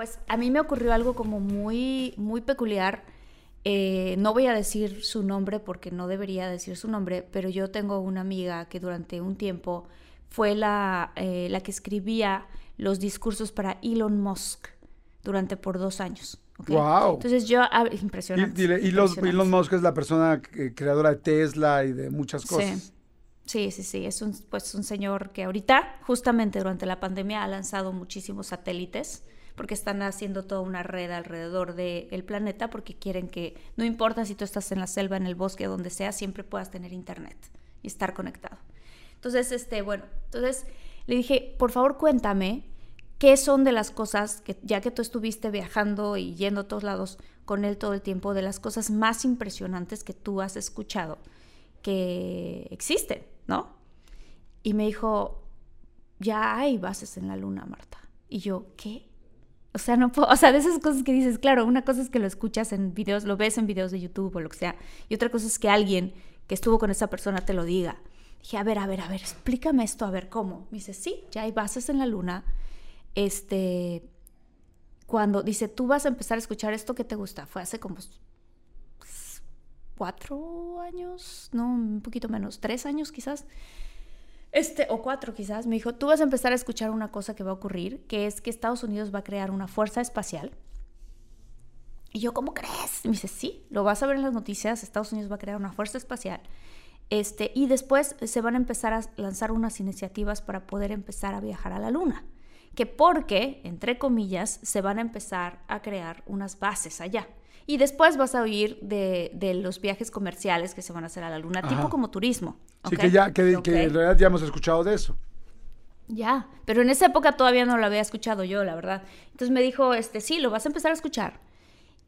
Pues a mí me ocurrió algo como muy, muy peculiar. Eh, no voy a decir su nombre porque no debería decir su nombre, pero yo tengo una amiga que durante un tiempo fue la, eh, la que escribía los discursos para Elon Musk durante por dos años. Wow. Entonces yo, ah, impresionante. Y, dile, impresionante. Elon Musk es la persona que- creadora de Tesla y de muchas cosas. Sí. Sí, sí, sí, es un, pues, un señor que ahorita, justamente durante la pandemia, ha lanzado muchísimos satélites porque están haciendo toda una red alrededor del planeta porque quieren que, no importa si tú estás en la selva, en el bosque, donde sea, siempre puedas tener internet y estar conectado. Entonces, este, bueno, entonces le dije, por favor cuéntame qué son de las cosas que, ya que tú estuviste viajando y yendo a todos lados con él todo el tiempo, de las cosas más impresionantes que tú has escuchado que existen, ¿no? Y me dijo, ya hay bases en la luna, Marta. Y yo, ¿qué? O sea, no puedo, o sea, de esas cosas que dices, claro, una cosa es que lo escuchas en videos, lo ves en videos de YouTube o lo que sea, y otra cosa es que alguien que estuvo con esa persona te lo diga. Dije, a ver, a ver, a ver, explícame esto, a ver cómo. Me dice, sí, ya hay bases en la luna. Este, cuando dice, tú vas a empezar a escuchar esto que te gusta, fue hace como cuatro años, no, un poquito menos, tres años quizás, este, o cuatro quizás, me dijo, tú vas a empezar a escuchar una cosa que va a ocurrir, que es que Estados Unidos va a crear una fuerza espacial. Y yo, ¿cómo crees? Y me dice, sí, lo vas a ver en las noticias, Estados Unidos va a crear una fuerza espacial. Este, y después se van a empezar a lanzar unas iniciativas para poder empezar a viajar a la Luna. Que porque, entre comillas, se van a empezar a crear unas bases allá. Y después vas a oír de, de los viajes comerciales que se van a hacer a la Luna, Ajá. tipo como turismo. Sí, ¿ok? que ya, que en realidad ya hemos escuchado de eso. Ya, pero en esa época todavía no lo había escuchado yo, la verdad. Entonces me dijo, este, sí, lo vas a empezar a escuchar.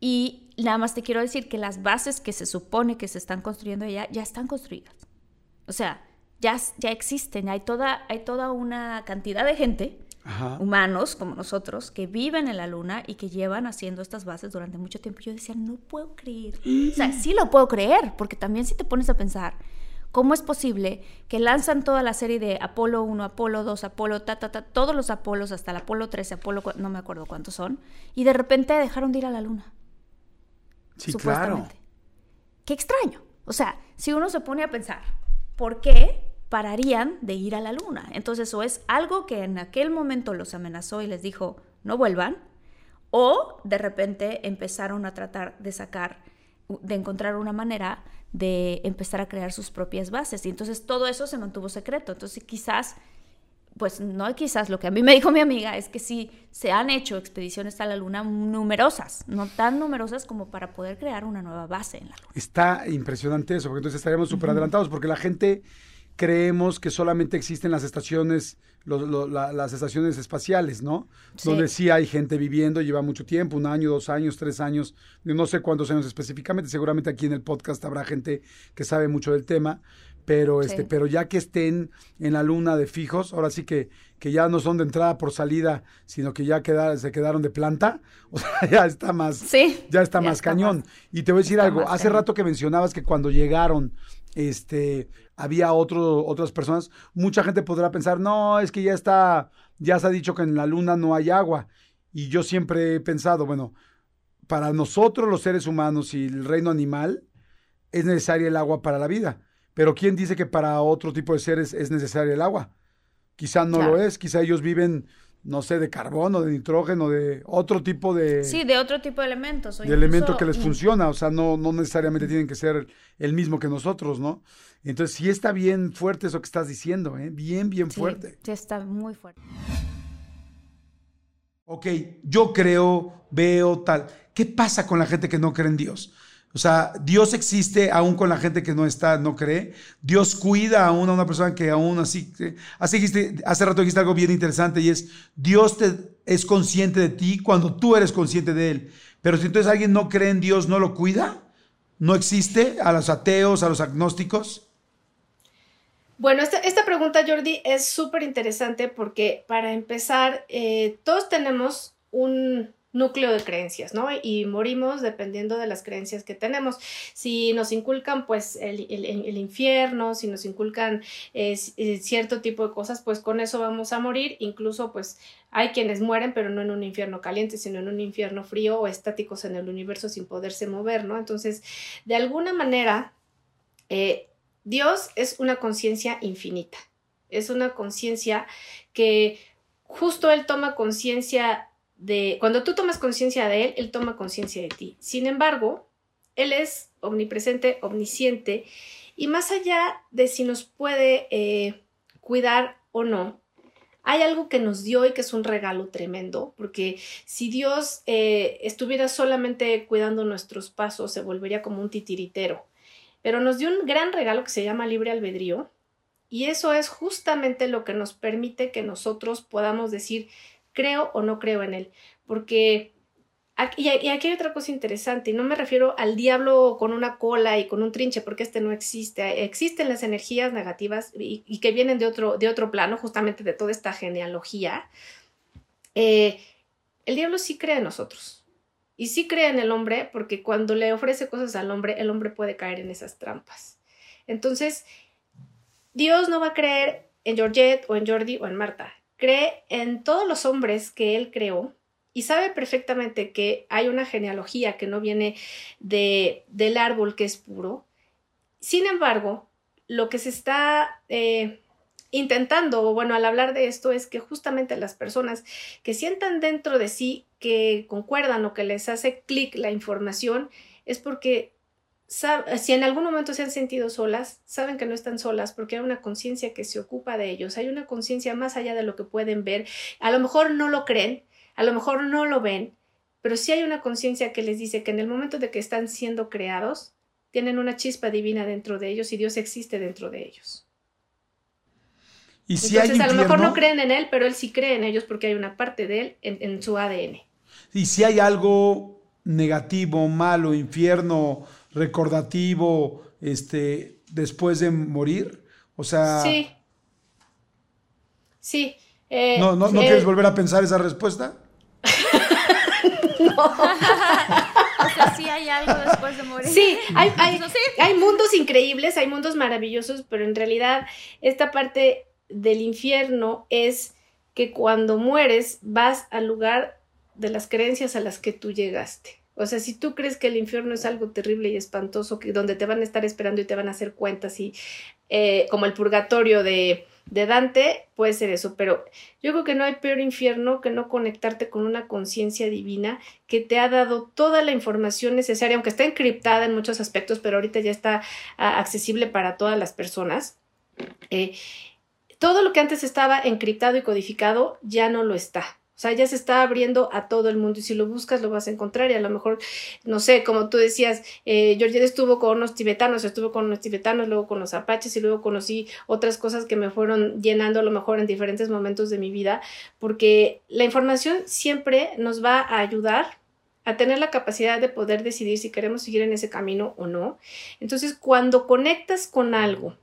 Y nada más te quiero decir que las bases que se supone que se están construyendo allá ya están construidas. O sea, ya, ya existen, hay toda, hay toda una cantidad de gente, Ajá. humanos como nosotros, que viven en la luna y que llevan haciendo estas bases durante mucho tiempo. Yo decía, no puedo creer. O sea, sí lo puedo creer, porque también si te pones a pensar, ¿cómo es posible que lanzan toda la serie de Apolo 1, Apolo 2, Apolo, ta, ta, ta, todos los Apolos hasta el Apolo 13, Apolo, no me acuerdo cuántos son, y de repente dejaron de ir a la luna? Sí, claro. supuestamente. Qué extraño. O sea, si uno se pone a pensar, ¿por qué pararían de ir a la luna? Entonces, o es algo que en aquel momento los amenazó y les dijo, no vuelvan, o de repente empezaron a tratar de sacar, de encontrar una manera de empezar a crear sus propias bases. Y entonces todo eso se mantuvo secreto. Entonces, quizás pues no quizás lo que a mí me dijo mi amiga es que sí se han hecho expediciones a la luna numerosas, no tan numerosas como para poder crear una nueva base en la luna. Está impresionante eso, porque entonces estaríamos súper adelantados, porque la gente creemos que solamente existen las estaciones, los- lo- la- las estaciones espaciales, ¿no? Sí. Donde sí hay gente viviendo, lleva mucho tiempo, un año, dos años, tres años, no sé cuántos años específicamente, seguramente aquí en el podcast habrá gente que sabe mucho del tema, pero, Sí. este, pero ya que estén en la luna de fijos, ahora sí que, que ya no son de entrada por salida, sino que ya queda- se quedaron de planta, o sea, ya está más, Sí, ya está ya más está cañón. más- y te voy a decir algo, hace cañón. rato que mencionabas que cuando llegaron, este, había otro, otras personas, mucha gente podrá pensar, no, es que ya está, ya se ha dicho que en la luna no hay agua. Y yo siempre he pensado, bueno, para nosotros los seres humanos y el reino animal, es necesaria el agua para la vida. Pero ¿quién dice que para otro tipo de seres es necesaria el agua? Quizá no lo es, quizá ellos viven, no sé, de carbono, de nitrógeno, de otro tipo de... Sí, de otro tipo de elementos. de elemento que les funciona, o sea, no, no necesariamente tienen que ser el mismo que nosotros, ¿no? Entonces sí está bien fuerte eso que estás diciendo, ¿eh? Bien, bien fuerte. Sí, está muy fuerte. Ok, yo creo, veo tal. ¿Qué pasa con la gente que no cree en Dios? O sea, Dios existe aún con la gente que no está, no cree. Dios cuida aún a una persona que aún así. Hace, hace rato dijiste algo bien interesante y es: Dios te, es consciente de ti cuando tú eres consciente de Él. Pero si entonces alguien no cree en Dios, ¿no lo cuida? ¿No existe a los ateos, a los agnósticos? Bueno, esta, esta pregunta, Jordi, es súper interesante porque para empezar, eh, todos tenemos un, núcleo de creencias, ¿no? Y morimos dependiendo de las creencias que tenemos. Si nos inculcan, pues, el, el, infierno, si nos inculcan eh, eh, cierto tipo de cosas, pues con eso vamos a morir. Incluso, pues, hay quienes mueren, pero no en un infierno caliente, sino en un infierno frío o estáticos en el universo sin poderse mover, ¿no? Entonces, de alguna manera, eh, Dios es una conciencia infinita. Es una conciencia que justo Él toma conciencia cuando tú tomas conciencia de Él, Él toma conciencia de ti. Sin embargo, Él es omnipresente, omnisciente, y más allá de si nos puede eh, cuidar o no, hay algo que nos dio y que es un regalo tremendo, porque si Dios eh, estuviera solamente cuidando nuestros pasos, se volvería como un titiritero. Pero nos dio un gran regalo que se llama libre albedrío, y eso es justamente lo que nos permite que nosotros podamos decir, creo o no creo en él. Porque, y aquí hay otra cosa interesante, y no me refiero al diablo con una cola y con un trinche, porque este no existe. Existen las energías negativas y, que vienen de otro, de otro plano, justamente de toda esta genealogía. Eh, el diablo sí cree en nosotros. Y sí cree en el hombre porque cuando le ofrece cosas al hombre, el hombre puede caer en esas trampas. Entonces, Dios no va a creer en Georgette o en Jordi o en Marta cree en todos los hombres que él creó y sabe perfectamente que hay una genealogía que no viene de, del árbol que es puro. Sin embargo, lo que se está eh, intentando, o bueno, al hablar de esto, es que justamente las personas que sientan dentro de sí que concuerdan o que les hace clic la información, es porque si en algún momento se han sentido solas, saben que no están solas porque hay una conciencia que se ocupa de ellos, hay una conciencia más allá de lo que pueden ver. A lo mejor no lo creen, a lo mejor no lo ven, pero sí hay una conciencia que les dice que en el momento de que están siendo creados, tienen una chispa divina dentro de ellos y Dios existe dentro de ellos. ¿Y si Entonces, a lo mejor no creen en Él, pero Él sí cree en ellos porque hay una parte de Él en, en su ADN. Y si hay algo negativo, malo, infierno, recordativo este, después de morir? O sea... Sí. Sí. Eh, ¿No, no, ¿no eh, quieres volver a pensar esa respuesta? no. o sea, sí hay algo después de morir. Sí, hay, hay, hay mundos increíbles, hay mundos maravillosos, pero en realidad esta parte del infierno es que cuando mueres vas al lugar de las creencias a las que tú llegaste. O sea, si tú crees que el infierno es algo terrible y espantoso, donde te van a estar esperando y te van a hacer cuentas y eh, como el purgatorio de, de Dante, puede ser eso, pero yo creo que no hay peor infierno que no conectarte con una conciencia divina que te ha dado toda la información necesaria, aunque está encriptada en muchos aspectos, pero ahorita ya está ah, accesible para todas las personas. Eh, todo lo que antes estaba encriptado y codificado ya no lo está. Sea, ya se está abriendo a todo el mundo y si lo buscas lo vas a encontrar y a lo mejor, no sé, como tú decías, eh, estuvo con unos tibetanos, estuvo con unos tibetanos, luego con los apaches y luego conocí otras cosas que me fueron llenando a lo mejor en diferentes momentos de mi vida, porque la información siempre nos va a ayudar a tener la capacidad de poder decidir si queremos seguir en ese camino o no. Entonces, cuando conectas con algo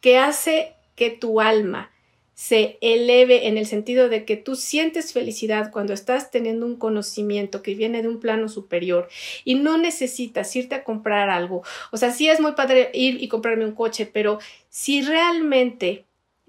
que hace que tu alma se eleve en el sentido de que tú sientes felicidad cuando estás teniendo un conocimiento que viene de un plano superior y no necesitas irte a comprar algo. O sea, sí es muy padre ir y comprarme un coche, pero si realmente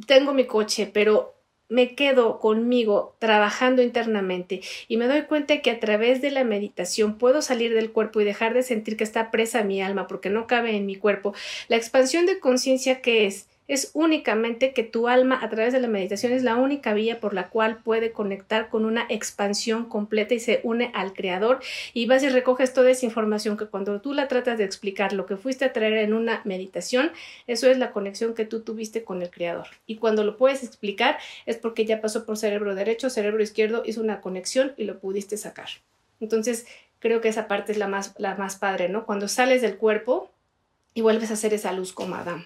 tengo mi coche, pero me quedo conmigo trabajando internamente y me doy cuenta que a través de la meditación puedo salir del cuerpo y dejar de sentir que está presa mi alma porque no cabe en mi cuerpo, la expansión de conciencia que es es únicamente que tu alma a través de la meditación es la única vía por la cual puede conectar con una expansión completa y se une al creador y vas y recoges toda esa información que cuando tú la tratas de explicar lo que fuiste a traer en una meditación, eso es la conexión que tú tuviste con el creador. Y cuando lo puedes explicar es porque ya pasó por cerebro derecho, cerebro izquierdo, hizo una conexión y lo pudiste sacar. Entonces, creo que esa parte es la más, la más padre, ¿no? Cuando sales del cuerpo y vuelves a hacer esa luz como Adán.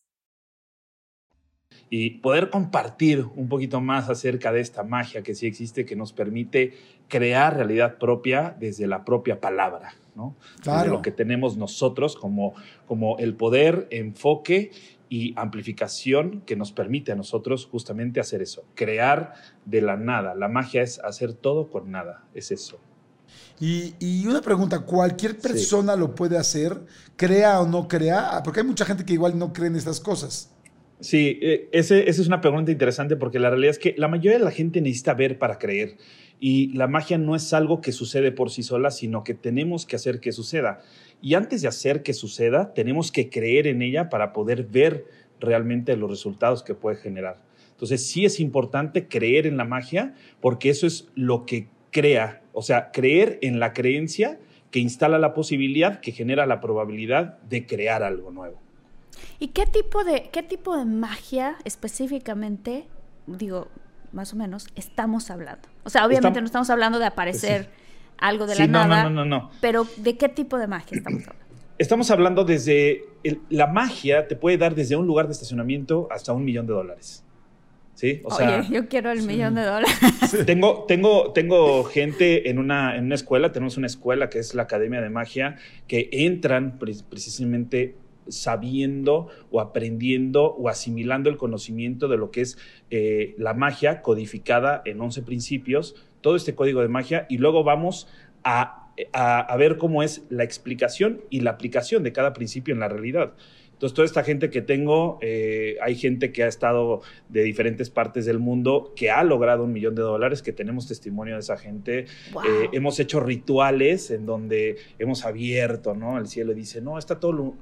y poder compartir un poquito más acerca de esta magia que sí existe, que nos permite crear realidad propia desde la propia palabra, ¿no? Claro. lo que tenemos nosotros como, como el poder, enfoque y amplificación que nos permite a nosotros justamente hacer eso, crear de la nada. La magia es hacer todo con nada, es eso. Y, y una pregunta, ¿cualquier persona lo puede hacer, crea o no crea? Porque hay mucha gente que igual no cree en estas cosas. Sí, eh, esa es una pregunta interesante porque la realidad es que la mayoría de la gente necesita ver para creer y la magia no es algo que sucede por sí sola, sino que tenemos que hacer que suceda. Y antes de hacer que suceda, tenemos que creer en ella para poder ver realmente los resultados que puede generar. Entonces sí es importante creer en la magia porque eso es lo que crea, o sea, creer en la creencia que instala la posibilidad, que genera la probabilidad de crear algo nuevo. ¿Y qué tipo de, qué tipo de magia específicamente, digo, más o menos, estamos hablando? O sea, obviamente no estamos hablando de aparecer algo de la nada. No, no, no, no. Pero ¿de qué tipo de magia estamos hablando? Estamos hablando desde la magia te puede dar desde un lugar de estacionamiento hasta un millón de dólares. ¿Sí? O Oye, yo quiero el millón de dólares. Tengo, tengo, tengo gente en una, en una escuela, tenemos una escuela que es la Academia de Magia, que entran precisamente sabiendo o aprendiendo o asimilando el conocimiento de lo que es eh, la magia codificada en 11 principios, todo este código de magia, y luego vamos a, a ver cómo es la explicación y la aplicación de cada principio en la realidad. Entonces, toda esta gente que tengo, eh, hay gente que ha estado de diferentes partes del mundo que ha logrado un millón de dólares, que tenemos testimonio de esa gente. Eh, hemos hecho rituales en donde hemos abierto, ¿no? El cielo dice, no, está todo,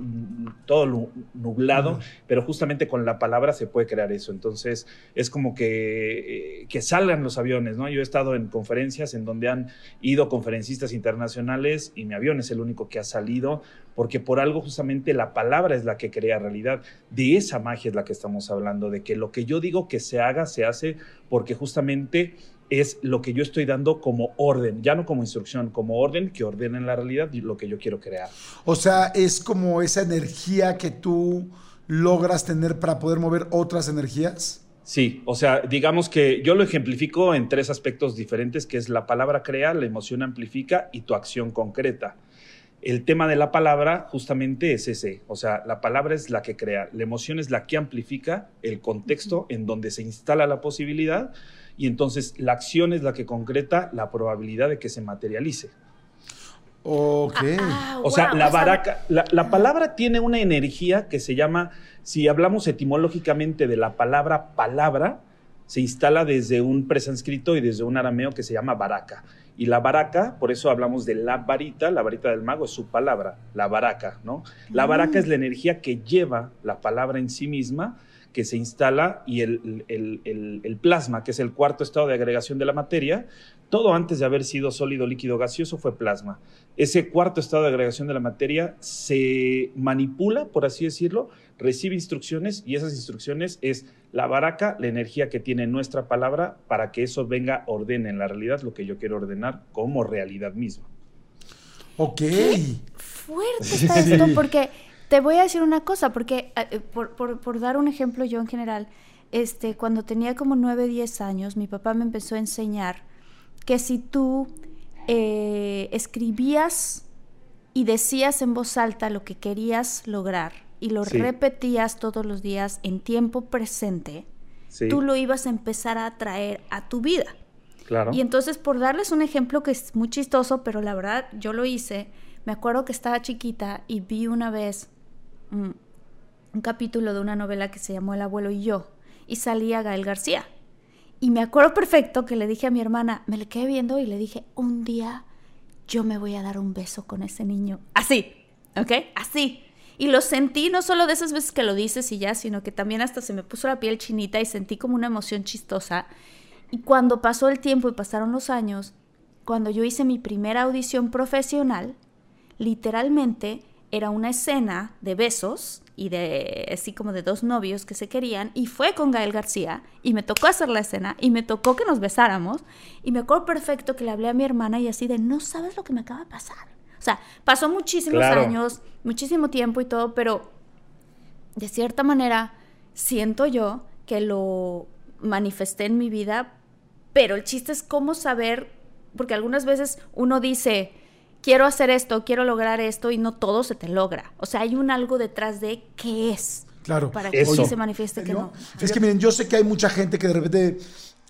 todo nublado, pero justamente con la palabra se puede crear eso. Entonces, es como que, eh, que salgan los aviones, ¿no? Yo he estado en conferencias en donde han ido conferencistas internacionales y mi avión es el único que ha salido, porque por algo justamente la palabra es la que crea realidad. De esa magia es la que estamos hablando, de que lo que yo digo que se haga, se hace porque justamente es lo que yo estoy dando como orden, ya no como instrucción, como orden que ordena en la realidad lo que yo quiero crear. O sea, es como esa energía que tú logras tener para poder mover otras energías. Sí, o sea, digamos que yo lo ejemplifico en tres aspectos diferentes, que es la palabra crea, la emoción amplifica y tu acción concreta el tema de la palabra justamente es ese, o sea, la palabra es la que crea, la emoción es la que amplifica el contexto en donde se instala la posibilidad y entonces la acción es la que concreta la probabilidad de que se materialice. Ok. Ah, o sea, la baraca, la, palabra tiene una energía que se llama, si hablamos etimológicamente de la palabra palabra, se instala desde un presánscrito y desde un arameo que se llama baraca. Y la baraca, por eso hablamos de la varita, la varita del mago es su palabra, la baraca, ¿no? La baraca es la energía que lleva la palabra en sí misma, que se instala y el, el, plasma, que es el cuarto estado de agregación de la materia, todo antes de haber sido sólido, líquido, gaseoso fue plasma. Ese cuarto estado de agregación de la materia se manipula, por así decirlo, recibe instrucciones y esas instrucciones es la baraca, la energía que tiene nuestra palabra para que eso venga, ordene en la realidad lo que yo quiero ordenar como realidad misma. Ok. fuerte está esto, porque te voy a decir una cosa, porque eh, eh, por, dar un ejemplo yo en general, este, cuando tenía como 9, 10 años, mi papá me empezó a enseñar que si tú eh, escribías y decías en voz alta lo que querías lograr, y lo repetías todos los días en tiempo presente, tú lo ibas a empezar a traer a tu vida. Claro. Y entonces, por darles un ejemplo que es muy chistoso, pero la verdad yo lo hice, me acuerdo que estaba chiquita y vi una vez un, un capítulo de una novela que se llamó El abuelo y yo, y salía Gael García. Y me acuerdo perfecto que le dije a mi hermana, me le quedé viendo y le dije, un día yo me voy a dar un beso con ese niño. Así, ¿ok? Así. Y lo sentí no solo de esas veces que lo dices y ya, sino que también hasta se me puso la piel chinita y sentí como una emoción chistosa. Y cuando pasó el tiempo y pasaron los años, cuando yo hice mi primera audición profesional, literalmente era una escena de besos y de así como de dos novios que se querían y fue con Gael García y me tocó hacer la escena y me tocó que nos besáramos y me acuerdo perfecto que le hablé a mi hermana y así de no sabes lo que me acaba de pasar. O sea, pasó muchísimos años, muchísimo tiempo y todo, pero de cierta manera siento yo que lo manifesté en mi vida, pero el chiste es cómo saber, porque algunas veces uno dice, quiero hacer esto, quiero lograr esto y no todo se te logra. O sea, hay un algo detrás de qué es. Claro. Para que sí se manifieste que no. Es que miren, yo sé que hay mucha gente que de repente,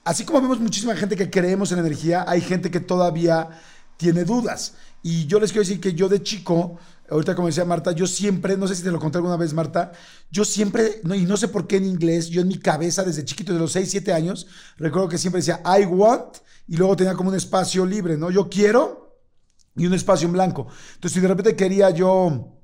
así como vemos muchísima gente que creemos en energía, hay gente que todavía tiene dudas. Y yo les quiero decir que yo de chico, ahorita como decía Marta, yo siempre, no sé si te lo conté alguna vez, Marta, yo siempre, y no sé por qué en inglés, yo en mi cabeza desde chiquito, de los 6, 7 años, recuerdo que siempre decía I want, y luego tenía como un espacio libre, ¿no? Yo quiero y un espacio en blanco. Entonces, si de repente quería yo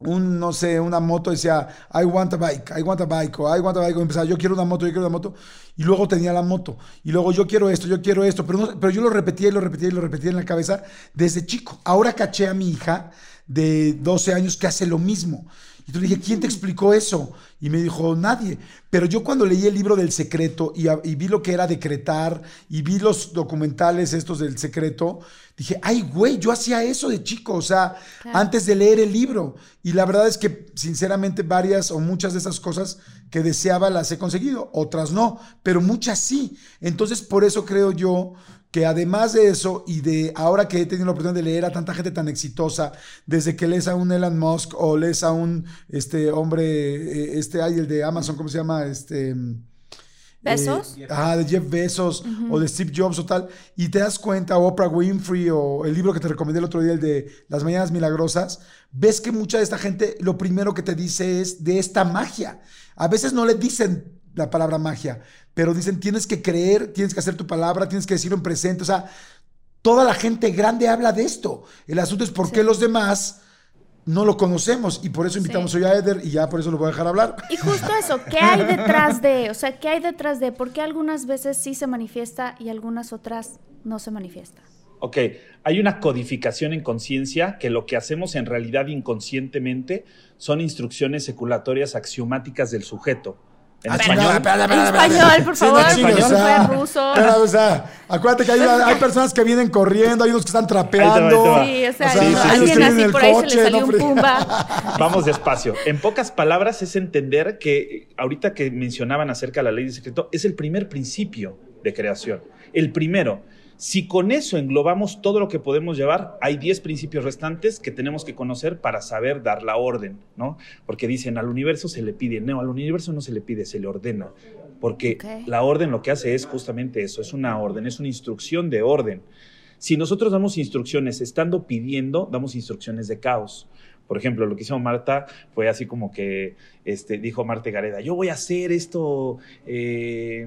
un, no sé, una moto, decía, I want a bike, I want a bike, o I want a bike, o empezaba, yo quiero una moto, yo quiero una moto, y luego tenía la moto, y luego yo quiero esto, yo quiero esto, pero, pero yo lo repetía y lo repetía y lo repetía en la cabeza desde chico. Ahora caché a mi hija de 12 años que hace lo mismo. Y tú le dije, ¿quién te explicó eso? Y me dijo, nadie. Pero yo cuando leí el libro del secreto y, y vi lo que era decretar y vi los documentales estos del secreto, dije, ay, güey, yo hacía eso de chico, o sea, antes de leer el libro. Y la verdad es que, sinceramente, varias o muchas de esas cosas que deseaba las he conseguido, otras no, pero muchas sí. Entonces, por eso creo yo que además de eso y de ahora que he tenido la oportunidad de leer a tanta gente tan exitosa, desde que lees a un Elon Musk o lees a un este hombre, eh, este, ay, el de Amazon, ¿cómo se llama? Este ¿Besos? Eh, ah, de Jeff Bezos o de Steve Jobs o tal, y te das cuenta, Oprah Winfrey o el libro que te recomendé el otro día, el de Las Mañanas Milagrosas, ves que mucha de esta gente lo primero que te dice es de esta magia. A veces no le dicen la palabra magia, pero dicen tienes que creer, tienes que hacer tu palabra, tienes que decirlo en presente, o sea, toda la gente grande habla de esto. El asunto es por qué los demás no lo conocemos y por eso invitamos hoy a Eder y ya por eso lo voy a dejar hablar. Y justo eso, ¿qué hay detrás de? O sea, ¿qué hay detrás de? ¿Por qué algunas veces sí se manifiesta y algunas otras no se manifiesta? Ok, hay una codificación en conciencia que lo que hacemos en realidad inconscientemente son instrucciones seculatorias axiomáticas del sujeto. En español. español, por favor. Sí, no, español, ruso. o sea, acuérdate que hay, hay, personas que vienen corriendo, hay unos que están trapeando. Sí, o sea, alguien así por ahí se le salió un pumba. Vamos despacio. En pocas palabras es entender que ahorita que mencionaban acerca de la ley de secreto, es el primer principio de creación. El primero. Si con eso englobamos todo lo que podemos llevar, hay 10 principios restantes que tenemos que conocer para saber dar la orden, ¿no? Porque dicen, al universo se le pide, no, al universo no se le pide, se le ordena. Porque la orden lo que hace es justamente eso, es una orden, es una instrucción de orden. Si nosotros damos instrucciones estando pidiendo, damos instrucciones de caos. Por ejemplo, lo que hizo Marta fue así como que este, dijo Marta Gareda, yo voy a hacer esto, eh,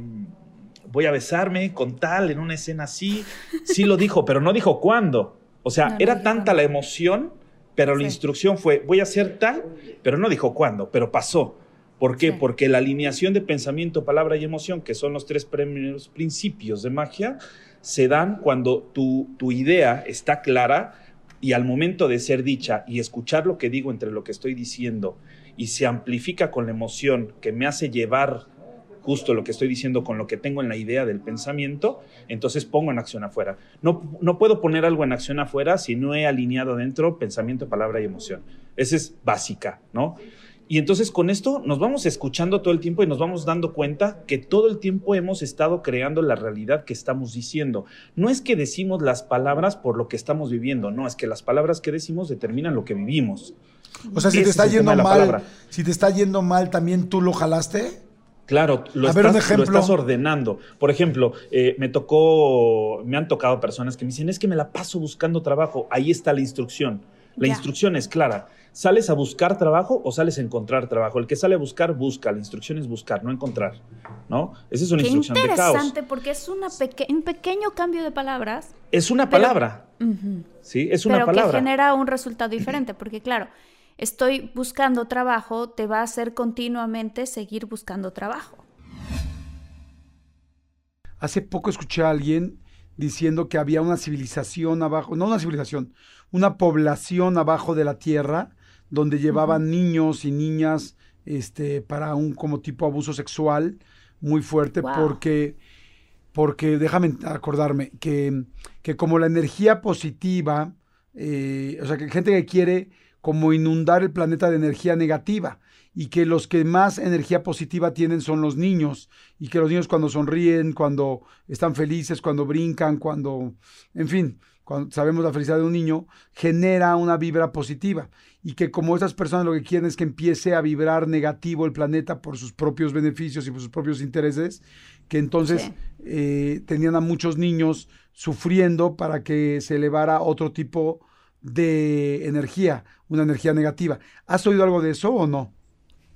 voy a besarme con tal en una escena así. Sí lo dijo, pero no dijo cuándo. O sea, era tanta la emoción, pero la instrucción fue, voy a hacer tal, pero no dijo cuándo, pero pasó. ¿Por qué? Sí. Porque la alineación de pensamiento, palabra y emoción, que son los tres primeros principios de magia, se dan cuando tu, tu idea está clara y al momento de ser dicha y escuchar lo que digo entre lo que estoy diciendo y se amplifica con la emoción que me hace llevar justo lo que estoy diciendo con lo que tengo en la idea del pensamiento, entonces pongo en acción afuera. No, no puedo poner algo en acción afuera si no he alineado dentro pensamiento, palabra y emoción. Esa es básica, ¿no? Y entonces con esto nos vamos escuchando todo el tiempo y nos vamos dando cuenta que todo el tiempo hemos estado creando la realidad que estamos diciendo. No es que decimos las palabras por lo que estamos viviendo, no, es que las palabras que decimos determinan lo que vivimos. O sea, si Ese te está es yendo mal, si te está yendo mal, ¿también tú lo jalaste? Claro, lo, A ver, un estás, lo estás ordenando. Por ejemplo, eh, me tocó, me han tocado personas que me dicen, es que me la paso buscando trabajo. Ahí está la instrucción. La instrucción es clara. ¿Sales a buscar trabajo o sales a encontrar trabajo? El que sale a buscar, busca. La instrucción es buscar, no encontrar. ¿No? Esa es una Qué instrucción de caos. interesante porque es una peque- un pequeño cambio de palabras. Es una Pero- palabra. ¿Sí? Es una pero palabra. que genera un resultado diferente, porque claro, estoy buscando trabajo, te va a hacer continuamente seguir buscando trabajo. Hace poco escuché a alguien diciendo que había una civilización abajo, no una civilización, una población abajo de la tierra donde llevaban niños y niñas este, para un como tipo abuso sexual muy fuerte Wow. porque porque déjame acordarme que, que como la energía positiva, eh, o sea, que gente que quiere como inundar el planeta de energía negativa y que los que más energía positiva tienen son los niños y que los niños cuando sonríen, cuando están felices, cuando brincan, cuando, en fin, cuando sabemos la felicidad de un niño, genera una vibra positiva y que como esas personas lo que quieren es que empiece a vibrar negativo el planeta por sus propios beneficios y por sus propios intereses, que entonces Sí. eh, tenían a muchos niños sufriendo para que se elevara otro tipo de energía, una energía negativa. ¿Has oído algo de eso o no?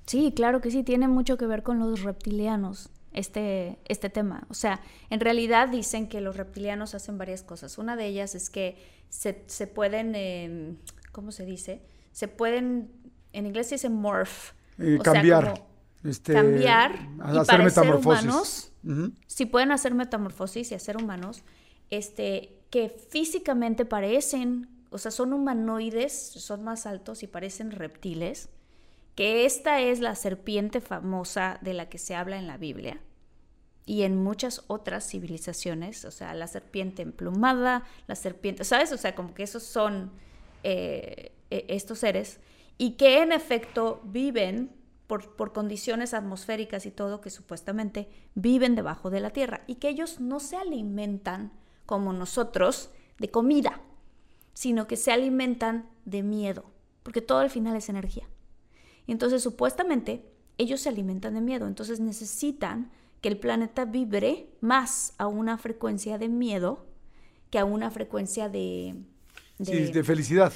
Sí, claro que sí, tiene mucho que ver con los reptilianos, este, este tema. O sea, en realidad dicen que los reptilianos hacen varias cosas. Una de ellas es que se, se pueden, eh, ¿cómo se dice? Se pueden, en inglés se dice morph. Eh, o sea, cambiar. como este, cambiar y hacer metamorfosis. humanos. Si pueden hacer metamorfosis y hacer humanos, este, que físicamente parecen, o sea, son humanoides, son más altos y parecen reptiles, que esta es la serpiente famosa de la que se habla en la Biblia y en muchas otras civilizaciones, o sea, la serpiente emplumada, la serpiente, ¿sabes? O sea, como que esos son eh, eh, estos seres y que en efecto viven por, por condiciones atmosféricas y todo, que supuestamente viven debajo de la tierra y que ellos no se alimentan como nosotros de comida, sino que se alimentan de miedo, porque todo al final es energía. Y entonces supuestamente ellos se alimentan de miedo, entonces necesitan que el planeta vibre más a una frecuencia de miedo que a una frecuencia de, de, Sí, de felicidad.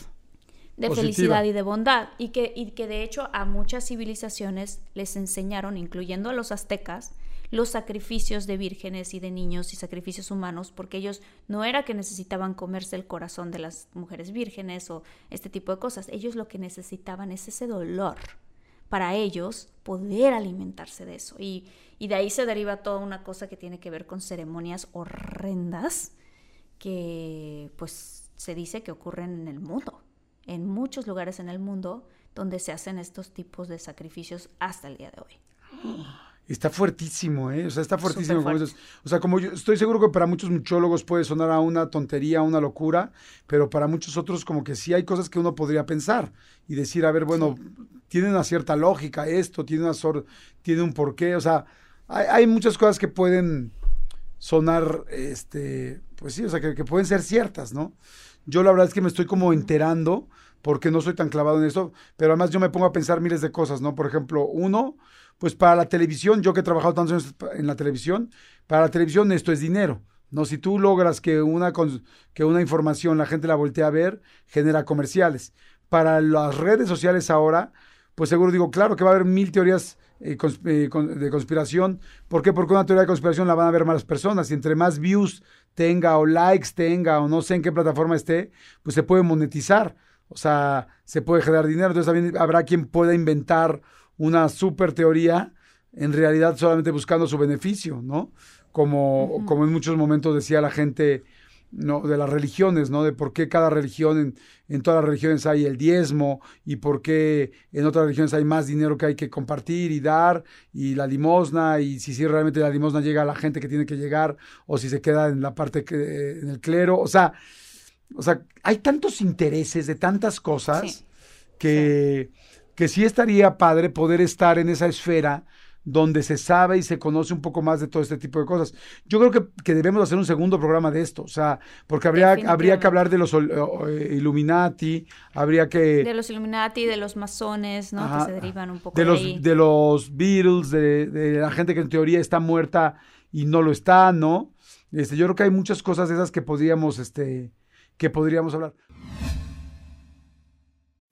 de positiva. felicidad y de bondad. Y que, y que de hecho a muchas civilizaciones les enseñaron, incluyendo a los aztecas, los sacrificios de vírgenes y de niños y sacrificios humanos, porque ellos no era que necesitaban comerse el corazón de las mujeres vírgenes o este tipo de cosas, ellos lo que necesitaban es ese dolor para ellos poder alimentarse de eso. Y, de ahí se deriva toda una cosa que tiene que ver con ceremonias horrendas que pues se dice que ocurren en el mundo, en muchos lugares en el mundo donde se hacen estos tipos de sacrificios hasta el día de hoy. Está fuertísimo, ¿eh? O sea, está fuertísimo. Como. O sea, como yo estoy seguro que para muchos muchólogos puede sonar a una tontería, a una locura, pero para muchos otros como que sí hay cosas que uno podría pensar y decir, a ver, bueno, tiene una cierta lógica esto, tiene una sor- tiene un porqué, o sea, hay, hay muchas cosas que pueden sonar, este, pues sí, o sea, que, que pueden ser ciertas, ¿no? Yo la verdad es que me estoy como enterando porque no soy tan clavado en esto, pero además yo me pongo a pensar miles de cosas, ¿no? Por ejemplo, uno, pues para la televisión, yo que he trabajado tantos años en la televisión, para la televisión esto es dinero. No, si tú logras que una, que una información la gente la voltee a ver, genera comerciales. Para las redes sociales ahora, pues seguro digo, claro que va a haber mil teorías eh, eh, de conspiración. ¿Por qué? Porque una teoría de conspiración la van a ver más personas y entre más views tenga o likes tenga o no sé en qué plataforma esté, pues se puede monetizar. O sea, se puede generar dinero. Entonces también habrá quien pueda inventar una super teoría, en realidad solamente buscando su beneficio, ¿no? Como, como en muchos momentos decía la gente ¿no? de las religiones, ¿no? De por qué cada religión, en, en, todas las religiones hay el diezmo y por qué en otras religiones hay más dinero que hay que compartir y dar y la limosna y si, si realmente la limosna llega a la gente que tiene que llegar o si se queda en la parte que, en el clero, o sea, o sea, hay tantos intereses de tantas cosas Sí. que, que sí estaría padre poder estar en esa esfera donde se sabe y se conoce un poco más de todo este tipo de cosas. Yo creo que, que debemos hacer un segundo programa de esto, o sea, porque habría, habría que hablar de los eh, Illuminati, habría que... De los Illuminati, de los masones, ¿no? Ajá. Que se derivan un poco de de, los, ahí. de los Beatles, de, de la gente que en teoría está muerta y no lo está, ¿no? Este, yo creo que hay muchas cosas de esas que podríamos, este, que podríamos hablar.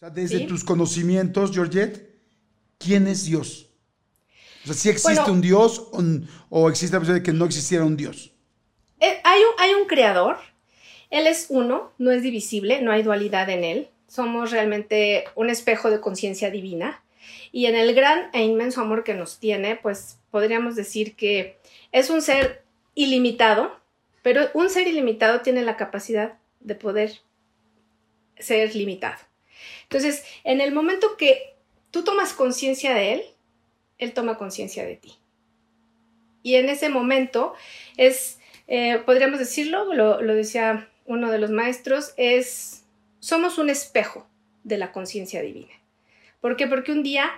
O sea, desde Sí. tus conocimientos, Georgette, ¿quién es Dios? O sea, ¿sí existe Bueno. un Dios o, o existe la posibilidad de que no existiera un Dios? Eh, hay, un, hay un creador, él es uno, no es divisible, no hay dualidad en él, somos realmente un espejo de conciencia divina y en el gran e inmenso amor que nos tiene, pues podríamos decir que es un ser ilimitado, pero un ser ilimitado tiene la capacidad de poder ser limitado. Entonces, en el momento que tú tomas conciencia de él, él toma conciencia de ti. Y en ese momento es eh, podríamos decirlo, lo, decía uno de los maestros, es, somos un espejo de la conciencia divina. ¿Por qué? Porque un día,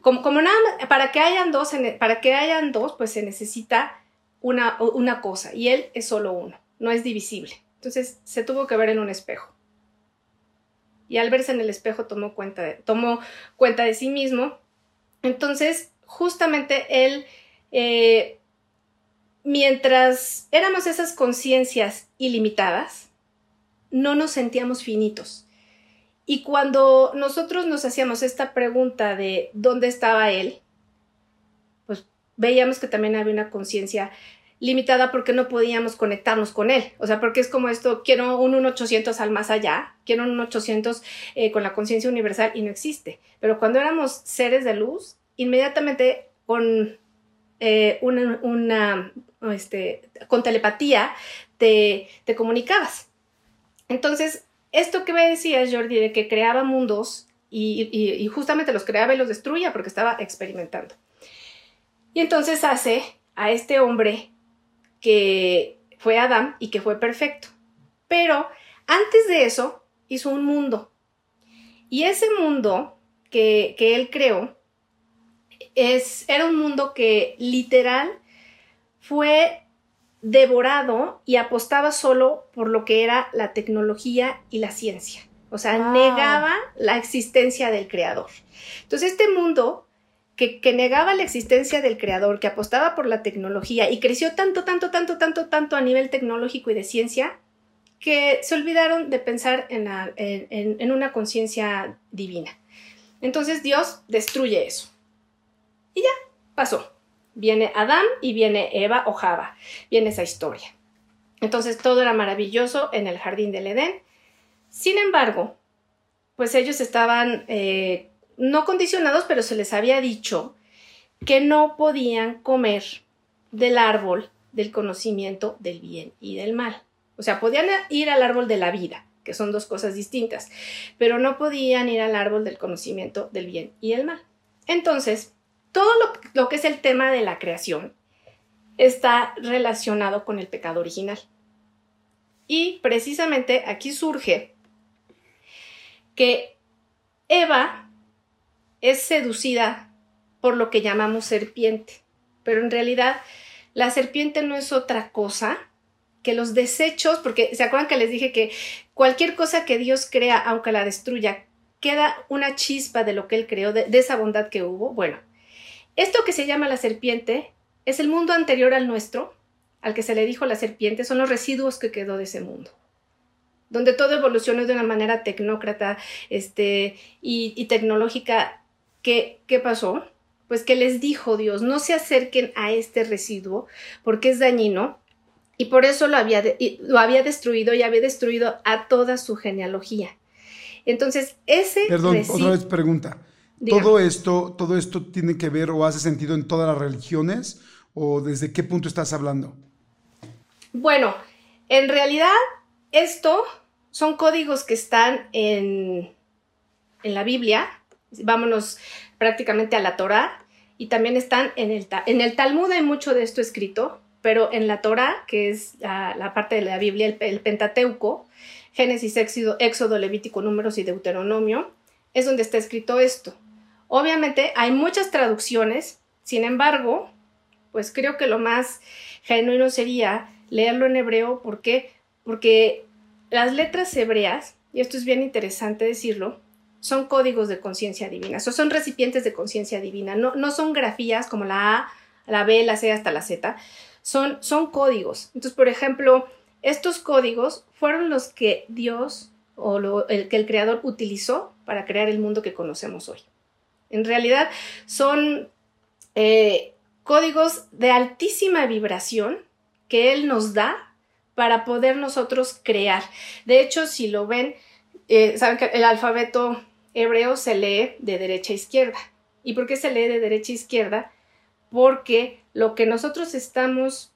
como, como nada para que hayan dos, para que hayan dos, pues se necesita una, una cosa, y él es solo uno, no es divisible. Entonces se tuvo que ver en un espejo. Y al verse en el espejo tomó cuenta de, tomó cuenta de sí mismo. Entonces, justamente él eh, mientras éramos esas conciencias ilimitadas, no nos sentíamos finitos. Y cuando nosotros nos hacíamos esta pregunta de dónde estaba él, pues veíamos que también había una conciencia limitada porque no podíamos conectarnos con él. O sea, porque es como esto, quiero un 1-800 al más allá, quiero un 1-800 eh, con la conciencia universal y no existe. Pero cuando éramos seres de luz, inmediatamente con eh, una, una, este, con telepatía te, te comunicabas. Entonces, esto que me decías, Jordi, de que creaba mundos y, y, y, justamente los creaba y los destruía porque estaba experimentando. Y entonces hace a este hombre que fue Adán y que fue perfecto. Pero antes de eso hizo un mundo. Y ese mundo que, que él creó es, era un mundo que literal fue devorado y apostaba solo por lo que era la tecnología y la ciencia. O sea, wow. negaba la existencia del creador. Entonces, este mundo que, negaba la existencia del creador, que apostaba por la tecnología y creció tanto, tanto, tanto, tanto, tanto a nivel tecnológico y de ciencia, que se olvidaron de pensar en una conciencia divina. Entonces Dios destruye eso. Y ya, pasó. Viene Adán y viene Eva o Java. Viene esa historia. Entonces todo era maravilloso en el jardín del Edén. Sin embargo, pues ellos estaban eh, no condicionados, pero se les había dicho que no podían comer del árbol del conocimiento del bien y del mal. O sea, podían ir al árbol de la vida, que son dos cosas distintas, pero no podían ir al árbol del conocimiento del bien y el mal. Entonces, todo lo, lo, que es el tema de la creación está relacionado con el pecado original. Y precisamente aquí surge que Eva es seducida por lo que llamamos serpiente, pero en realidad la serpiente no es otra cosa que los desechos, porque se acuerdan que les dije que cualquier cosa que Dios crea, aunque la destruya, queda una chispa de lo que él creó, de, esa bondad que hubo. Bueno, esto que se llama la serpiente es el mundo anterior al nuestro, al que se le dijo la serpiente, son los residuos que quedó de ese mundo donde todo evolucionó de una manera tecnócrata este, y, tecnológica. ¿Qué, ¿Qué pasó? Pues que les dijo Dios, no se acerquen a este residuo porque es dañino y por eso lo había, lo había destruido y había destruido a toda su genealogía. Entonces, ese... Perdón, otra vez pregunta. ¿Todo esto, ¿Todo esto tiene que ver o hace sentido en todas las religiones o desde qué punto estás hablando? Bueno, en realidad esto son códigos que están en, en la Biblia, vámonos prácticamente a la Torah, y también están en el, en el Talmud, hay mucho de esto escrito, pero en la Torah, que es la, parte de la Biblia, el, Pentateuco, Génesis, Éxodo, Éxodo, Levítico, Números y Deuteronomio, es donde está escrito esto. Obviamente hay muchas traducciones, sin embargo, pues creo que lo más genuino sería leerlo en hebreo, ¿por qué? Porque las letras hebreas, y esto es bien interesante decirlo, son códigos de conciencia divina, son recipientes de conciencia divina, no, no, son grafías como la A, la B, la C hasta la Z, son, son códigos. Entonces, por ejemplo, estos códigos fueron los que Dios o el que el Creador utilizó para crear el mundo que conocemos hoy. En realidad son eh, códigos de altísima vibración que Él nos da para poder nosotros crear. De hecho, si lo ven, eh, saben que el alfabeto hebreo se lee de derecha a izquierda. ¿Y por qué se lee de derecha a izquierda? Porque lo que nosotros estamos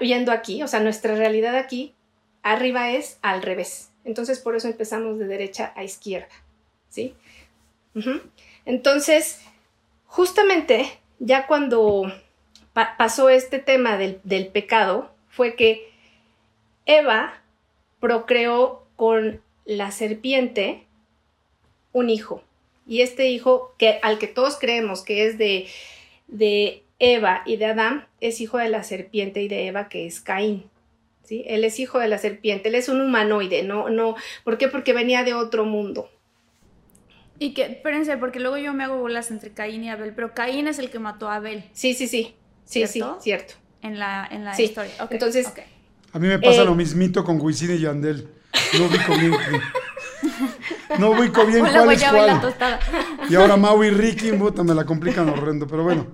viendo aquí, o sea, nuestra realidad aquí, arriba es al revés. Entonces, por eso empezamos de derecha a izquierda. ¿Sí? Entonces, justamente ya cuando pasó este tema del pecado, fue que Eva procreó con la serpiente un hijo. Y este hijo, que, al que todos creemos que es de, de Eva y de Adán, es hijo de la serpiente y de Eva, que es Caín. ¿sí? Él es hijo de la serpiente, él es un humanoide, no, no, ¿por qué? Porque venía de otro mundo. Y que, espérense, porque luego yo me hago bolas entre Caín y Abel, pero Caín es el que mató a Abel. Sí, sí, sí. Sí, sí, cierto. En la, en la historia. Entonces, a mí me pasa lo eh, mismito con Wisin y Yandel. No ubico bien. no ubico bien cuál es cuál. Y, ahora Mau y Ricky, puta, me la complican horrendo, pero bueno.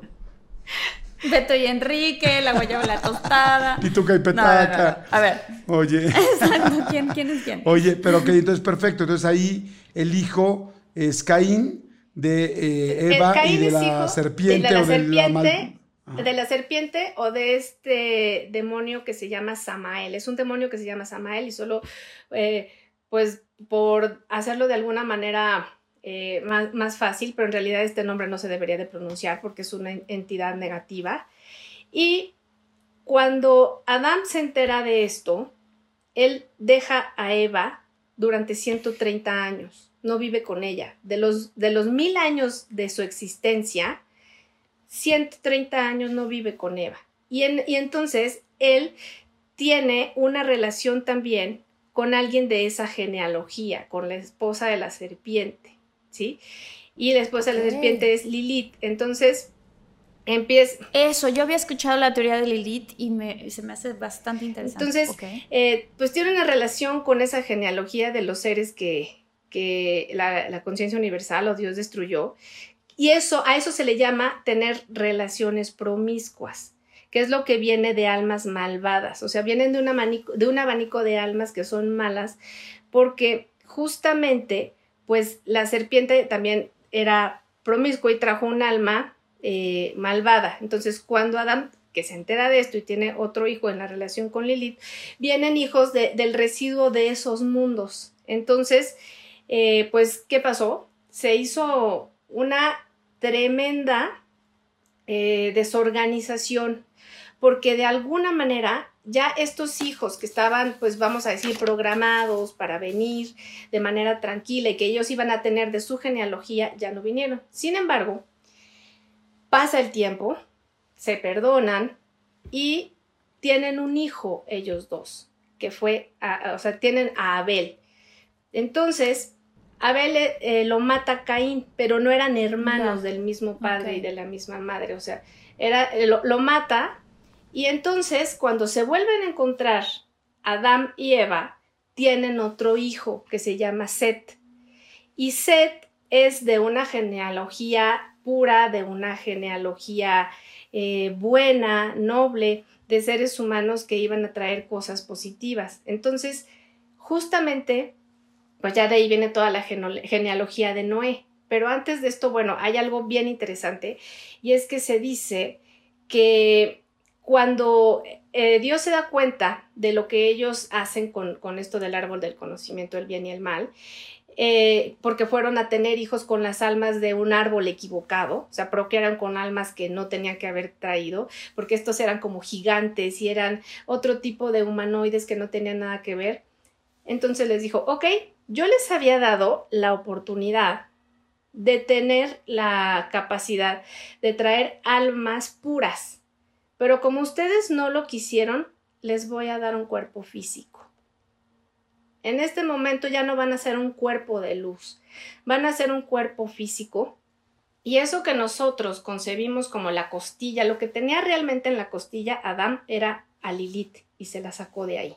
Beto y Enrique, la guayaba la tostada. Pituca y petaca. A ver. Oye. Exacto, ¿quién, quién es quién? Oye, pero ok, entonces perfecto. Entonces ahí el hijo es Caín de eh, Eva y de la serpiente o de la mal de la serpiente o de este demonio que se llama Samael. Es un demonio que se llama Samael y solo, eh, pues, por hacerlo de alguna manera eh, más, fácil, pero en realidad este nombre no se debería de pronunciar porque es una entidad negativa. Y cuando Adán se entera de esto, él deja a Eva durante 130 años, no vive con ella. De los, de los mil años de su existencia, 130 años no vive con Eva. Y, y entonces él tiene una relación también con alguien de esa genealogía, con la esposa de la serpiente, ¿sí? Y la esposa de la serpiente es Lilith. Entonces, empieza... Eso, yo había escuchado la teoría de Lilith y me, se me hace bastante interesante. Entonces, eh, pues tiene una relación con esa genealogía de los seres que, que la, la conciencia universal o Dios destruyó, y eso, a eso se le llama tener relaciones promiscuas, que es lo que viene de almas malvadas, o sea, vienen de un abanico de, almas que son malas, porque justamente, pues la serpiente también era promiscua y trajo un alma eh, malvada. Entonces, cuando Adán que se entera de esto y tiene otro hijo en la relación con Lilith, vienen hijos del residuo de esos mundos. Entonces, eh, pues, ¿qué pasó? Se hizo una tremenda eh, desorganización, porque de alguna manera ya estos hijos que estaban, pues vamos a decir, programados para venir de manera tranquila y que ellos iban a tener de su genealogía, ya no vinieron. Sin embargo, pasa el tiempo, se perdonan y tienen un hijo ellos dos, que fue, o sea, tienen a Abel. Entonces, Abel eh, lo mata Caín, pero no eran hermanos del mismo padre y de la misma madre, o sea, era, eh, lo, lo mata y entonces cuando se vuelven a encontrar Adán y Eva, tienen otro hijo que se llama Set. Y Set es de una genealogía pura, de una genealogía eh, buena, noble, de seres humanos que iban a traer cosas positivas. Entonces, justamente, pues ya de ahí viene toda la genealogía de Noé. Pero antes de esto, bueno, hay algo bien interesante y es que se dice que cuando eh, Dios se da cuenta de lo que ellos hacen con, esto del árbol del conocimiento del bien y el mal, eh, porque fueron a tener hijos con las almas de un árbol equivocado, o sea, procrearon con almas que no tenían que haber traído, porque estos eran como gigantes y eran otro tipo de humanoides que no tenían nada que ver. Entonces les dijo, ok, yo les había dado la oportunidad de tener la capacidad de traer almas puras, pero como ustedes no lo quisieron, les voy a dar un cuerpo físico. En este momento ya no van a ser un cuerpo de luz, van a ser un cuerpo físico. Y eso que nosotros concebimos como la costilla, lo que tenía realmente en la costilla Adán era a Lilith y se la sacó de ahí.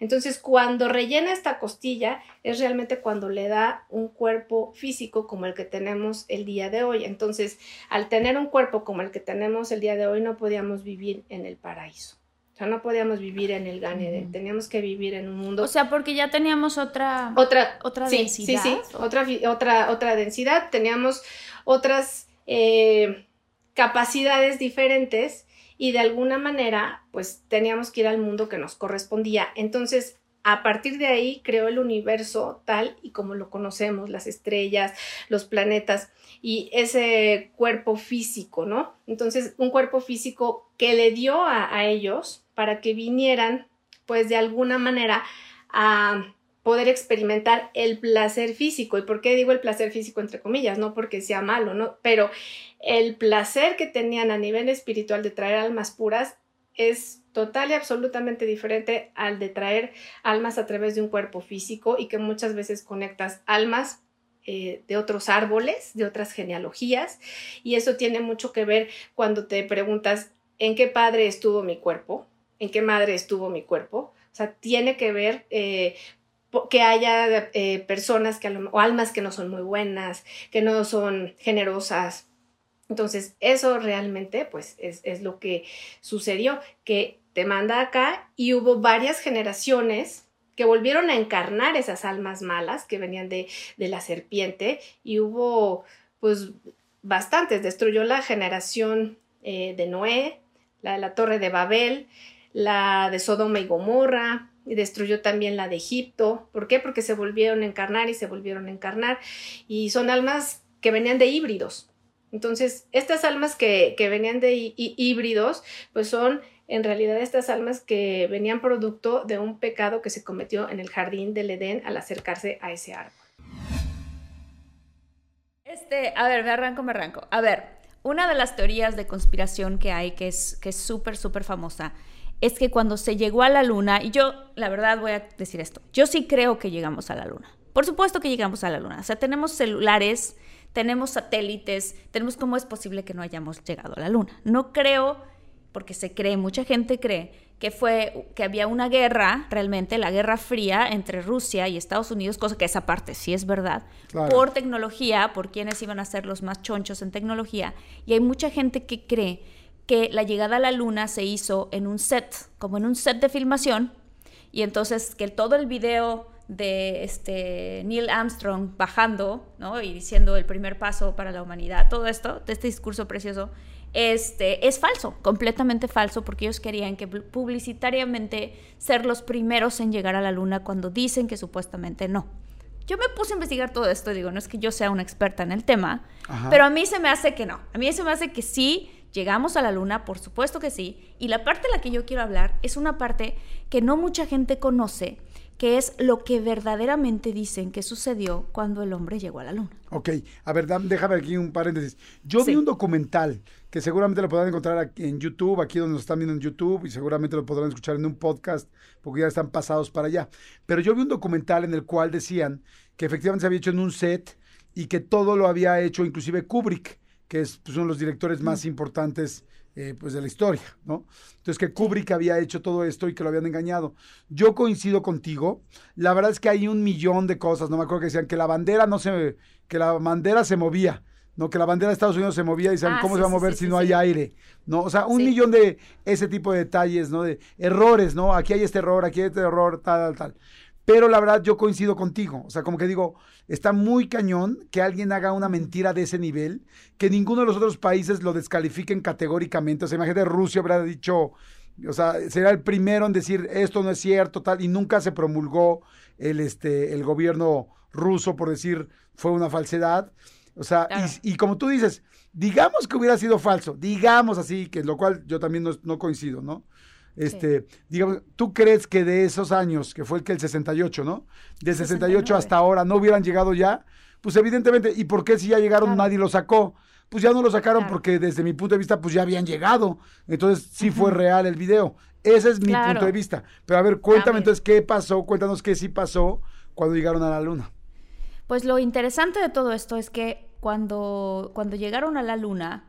Entonces, cuando rellena esta costilla, es realmente cuando le da un cuerpo físico como el que tenemos el día de hoy. Entonces, al tener un cuerpo como el que tenemos el día de hoy, no podíamos vivir en el paraíso. O sea, no podíamos vivir en el Gan Eden, teníamos que vivir en un mundo O sea, porque ya teníamos otra... otra, otra sí, densidad, Sí, sí, otra, otra, otra densidad. Teníamos otras eh, capacidades diferentes y de alguna manera, pues teníamos que ir al mundo que nos correspondía. Entonces, a partir de ahí creó el universo tal y como lo conocemos, las estrellas, los planetas y ese cuerpo físico, ¿no? Entonces, un cuerpo físico que le dio a, ellos para que vinieran, pues de alguna manera, a poder experimentar el placer físico. ¿Y por qué digo el placer físico entre comillas? No porque sea malo, ¿no? Pero el placer que tenían a nivel espiritual de traer almas puras es total y absolutamente diferente al de traer almas a través de un cuerpo físico y que muchas veces conectas almas eh, de otros árboles, de otras genealogías, y eso tiene mucho que ver cuando te preguntas en qué padre estuvo mi cuerpo, en qué madre estuvo mi cuerpo, o sea, tiene que ver eh, que haya eh, personas que o almas que no son muy buenas, que no son generosas. Entonces, eso realmente, pues, es, es lo que sucedió, que te manda acá y hubo varias generaciones que volvieron a encarnar esas almas malas que venían de, de la serpiente y hubo, pues, bastantes. Destruyó la generación eh, de Noé, la de la torre de Babel, la de Sodoma y Gomorra, y destruyó también la de Egipto. ¿Por qué? Porque se volvieron a encarnar y se volvieron a encarnar. Y son almas que venían de híbridos. Entonces, estas almas que, que venían de hí- hí- híbridos, pues son en realidad estas almas que venían producto de un pecado que se cometió en el jardín del Edén al acercarse a ese árbol. Este, a ver, me arranco, me arranco. A ver, una de las teorías de conspiración que hay, que es que es súper, súper famosa, es que cuando se llegó a la luna, y yo, la verdad, voy a decir esto, yo sí creo que llegamos a la luna. Por supuesto que llegamos a la luna. O sea, tenemos celulares, tenemos satélites, tenemos cómo es posible que no hayamos llegado a la luna. No creo, porque se cree, mucha gente cree, que fue que había una guerra, realmente, la Guerra Fría entre Rusia y Estados Unidos, cosa que esa parte sí es verdad, Claro. por tecnología, por quienes iban a ser los más chonchos en tecnología. Y hay mucha gente que cree que la llegada a la luna se hizo en un set, como en un set de filmación, y entonces que todo el video de este Neil Armstrong bajando, ¿no? Y diciendo el primer paso para la humanidad, todo esto, de este discurso precioso, este, es falso, completamente falso, porque ellos querían que publicitariamente ser los primeros en llegar a la luna cuando dicen que supuestamente no. Yo me puse a investigar todo esto, digo, no es que yo sea una experta en el tema, Ajá. pero a mí se me hace que no. A mí se me hace que sí, llegamos a la luna, por supuesto que sí. Y la parte de la que yo quiero hablar es una parte que no mucha gente conoce, que es lo que verdaderamente dicen que sucedió cuando el hombre llegó a la luna. Ok, a ver, déjame aquí un paréntesis. Yo vi un documental que seguramente lo podrán encontrar aquí en YouTube, aquí donde nos están viendo en YouTube, y seguramente lo podrán escuchar en un podcast, porque ya están pasados para allá. Pero yo vi un documental en el cual decían que efectivamente se había hecho en un set y que todo lo había hecho inclusive Kubrick, que es pues, de los directores más importantes eh, pues de la historia, ¿no? Entonces que Kubrick había hecho todo esto y que lo habían engañado. Yo coincido contigo. La verdad es que hay un millón de cosas. No me acuerdo que decían que la bandera no se, que la bandera se movía. No, que la bandera de Estados Unidos se movía y decían, Ah, ¿cómo sí, se va a mover sí, si sí, no hay aire? ¿No? O sea, un millón de ese tipo de detalles, ¿no? De errores, ¿no? Aquí hay este error, aquí hay este error, tal, tal, tal. Pero la verdad, yo coincido contigo. O sea, como que digo, está muy cañón que alguien haga una mentira de ese nivel, que ninguno de los otros países lo descalifiquen categóricamente. O sea, imagínate, Rusia habrá dicho, o sea, será el primero en decir esto no es cierto, tal, y nunca se promulgó el, este, el gobierno ruso por decir fue una falsedad. O sea, Claro. y, y como tú dices, digamos que hubiera sido falso, digamos así, que lo cual yo también no, no coincido, ¿no? Este, digamos, ¿tú crees que de esos años, que fue el que el 68, ¿no? De 68 69. hasta ahora no hubieran llegado ya? Pues evidentemente, ¿y por qué si ya llegaron Claro. nadie lo sacó? Pues ya no lo sacaron Claro. porque desde mi punto de vista pues ya habían llegado. Entonces sí fue real el video. Ese es mi Claro. punto de vista. Pero a ver, cuéntame entonces qué pasó, cuéntanos qué sí pasó cuando llegaron a la luna. Pues lo interesante de todo esto es que cuando, cuando llegaron a la luna,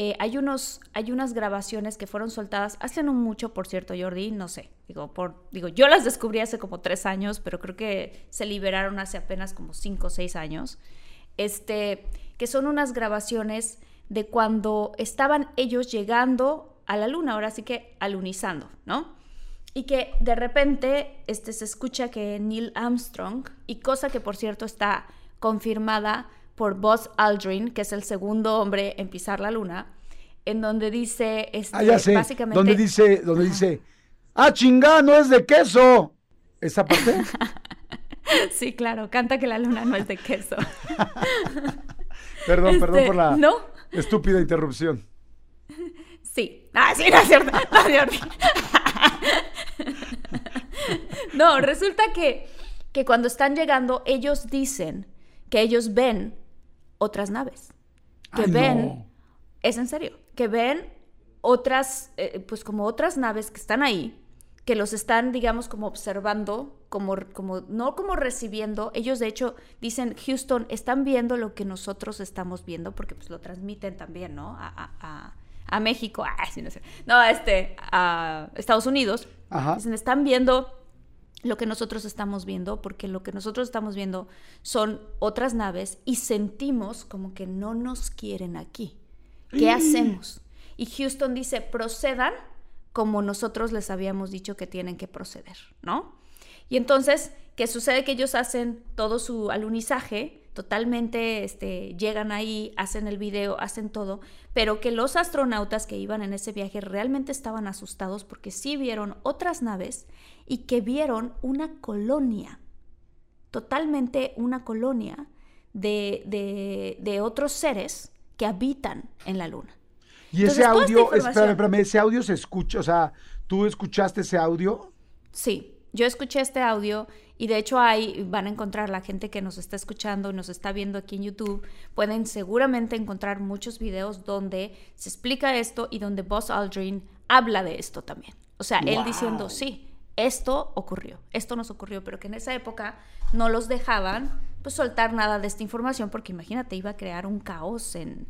eh, hay, unos, hay unas grabaciones que fueron soltadas hace no mucho, por cierto, Jordi, no sé. Digo, por, digo, yo las descubrí hace como tres años, pero creo que se liberaron hace apenas como cinco o seis años. Este, que son unas grabaciones de cuando estaban ellos llegando a la luna, ahora sí que alunizando, ¿no? Y que de repente este, se escucha que Neil Armstrong, y cosa que por cierto está confirmada por Buzz Aldrin, que es el segundo hombre en pisar la luna, en donde dice, este, Ah, ya sé. básicamente... Donde dice, donde dice, ah, chingá, no es de queso. ¿Esa parte? Sí, claro, canta que la luna no es de queso. perdón, perdón Este, por la ¿no? estúpida interrupción. Sí. Ah, sí, no es cierto. No, Jordi. No, resulta que, que cuando están llegando, ellos dicen que ellos ven otras naves. Que Ay, ven, no. es en serio, que ven otras, eh, pues como otras naves que están ahí, que los están, digamos, como observando, como, como, no como recibiendo. Ellos, de hecho, dicen, Houston, están viendo lo que nosotros estamos viendo, porque pues lo transmiten también, ¿no? A, a- a- a México, ah, sí, no sé. No, este, a Estados Unidos. Ajá. Dicen, están viendo lo que nosotros estamos viendo, porque lo que nosotros estamos viendo son otras naves y sentimos como que no nos quieren aquí. ¿Qué hacemos? Y Houston dice, procedan como nosotros les habíamos dicho que tienen que proceder, ¿no? Y entonces, ¿qué sucede? Que ellos hacen todo su alunizaje, totalmente este, llegan ahí, hacen el video, hacen todo, pero que los astronautas que iban en ese viaje realmente estaban asustados porque sí vieron otras naves y que vieron una colonia, totalmente una colonia de, de- de otros seres que habitan en la luna. Y Entonces, ese audio, información- espérame, espérame, ese audio se escucha, o sea, ¿tú escuchaste ese audio? Sí, yo escuché este audio y de hecho ahí van a encontrar la gente que nos está escuchando nos está viendo aquí en YouTube, pueden seguramente encontrar muchos videos donde se explica esto y donde Buzz Aldrin habla de esto también. O sea, él diciendo, sí, esto ocurrió, esto nos ocurrió, pero que en esa época no los dejaban pues soltar nada de esta información porque imagínate, iba a crear un caos en,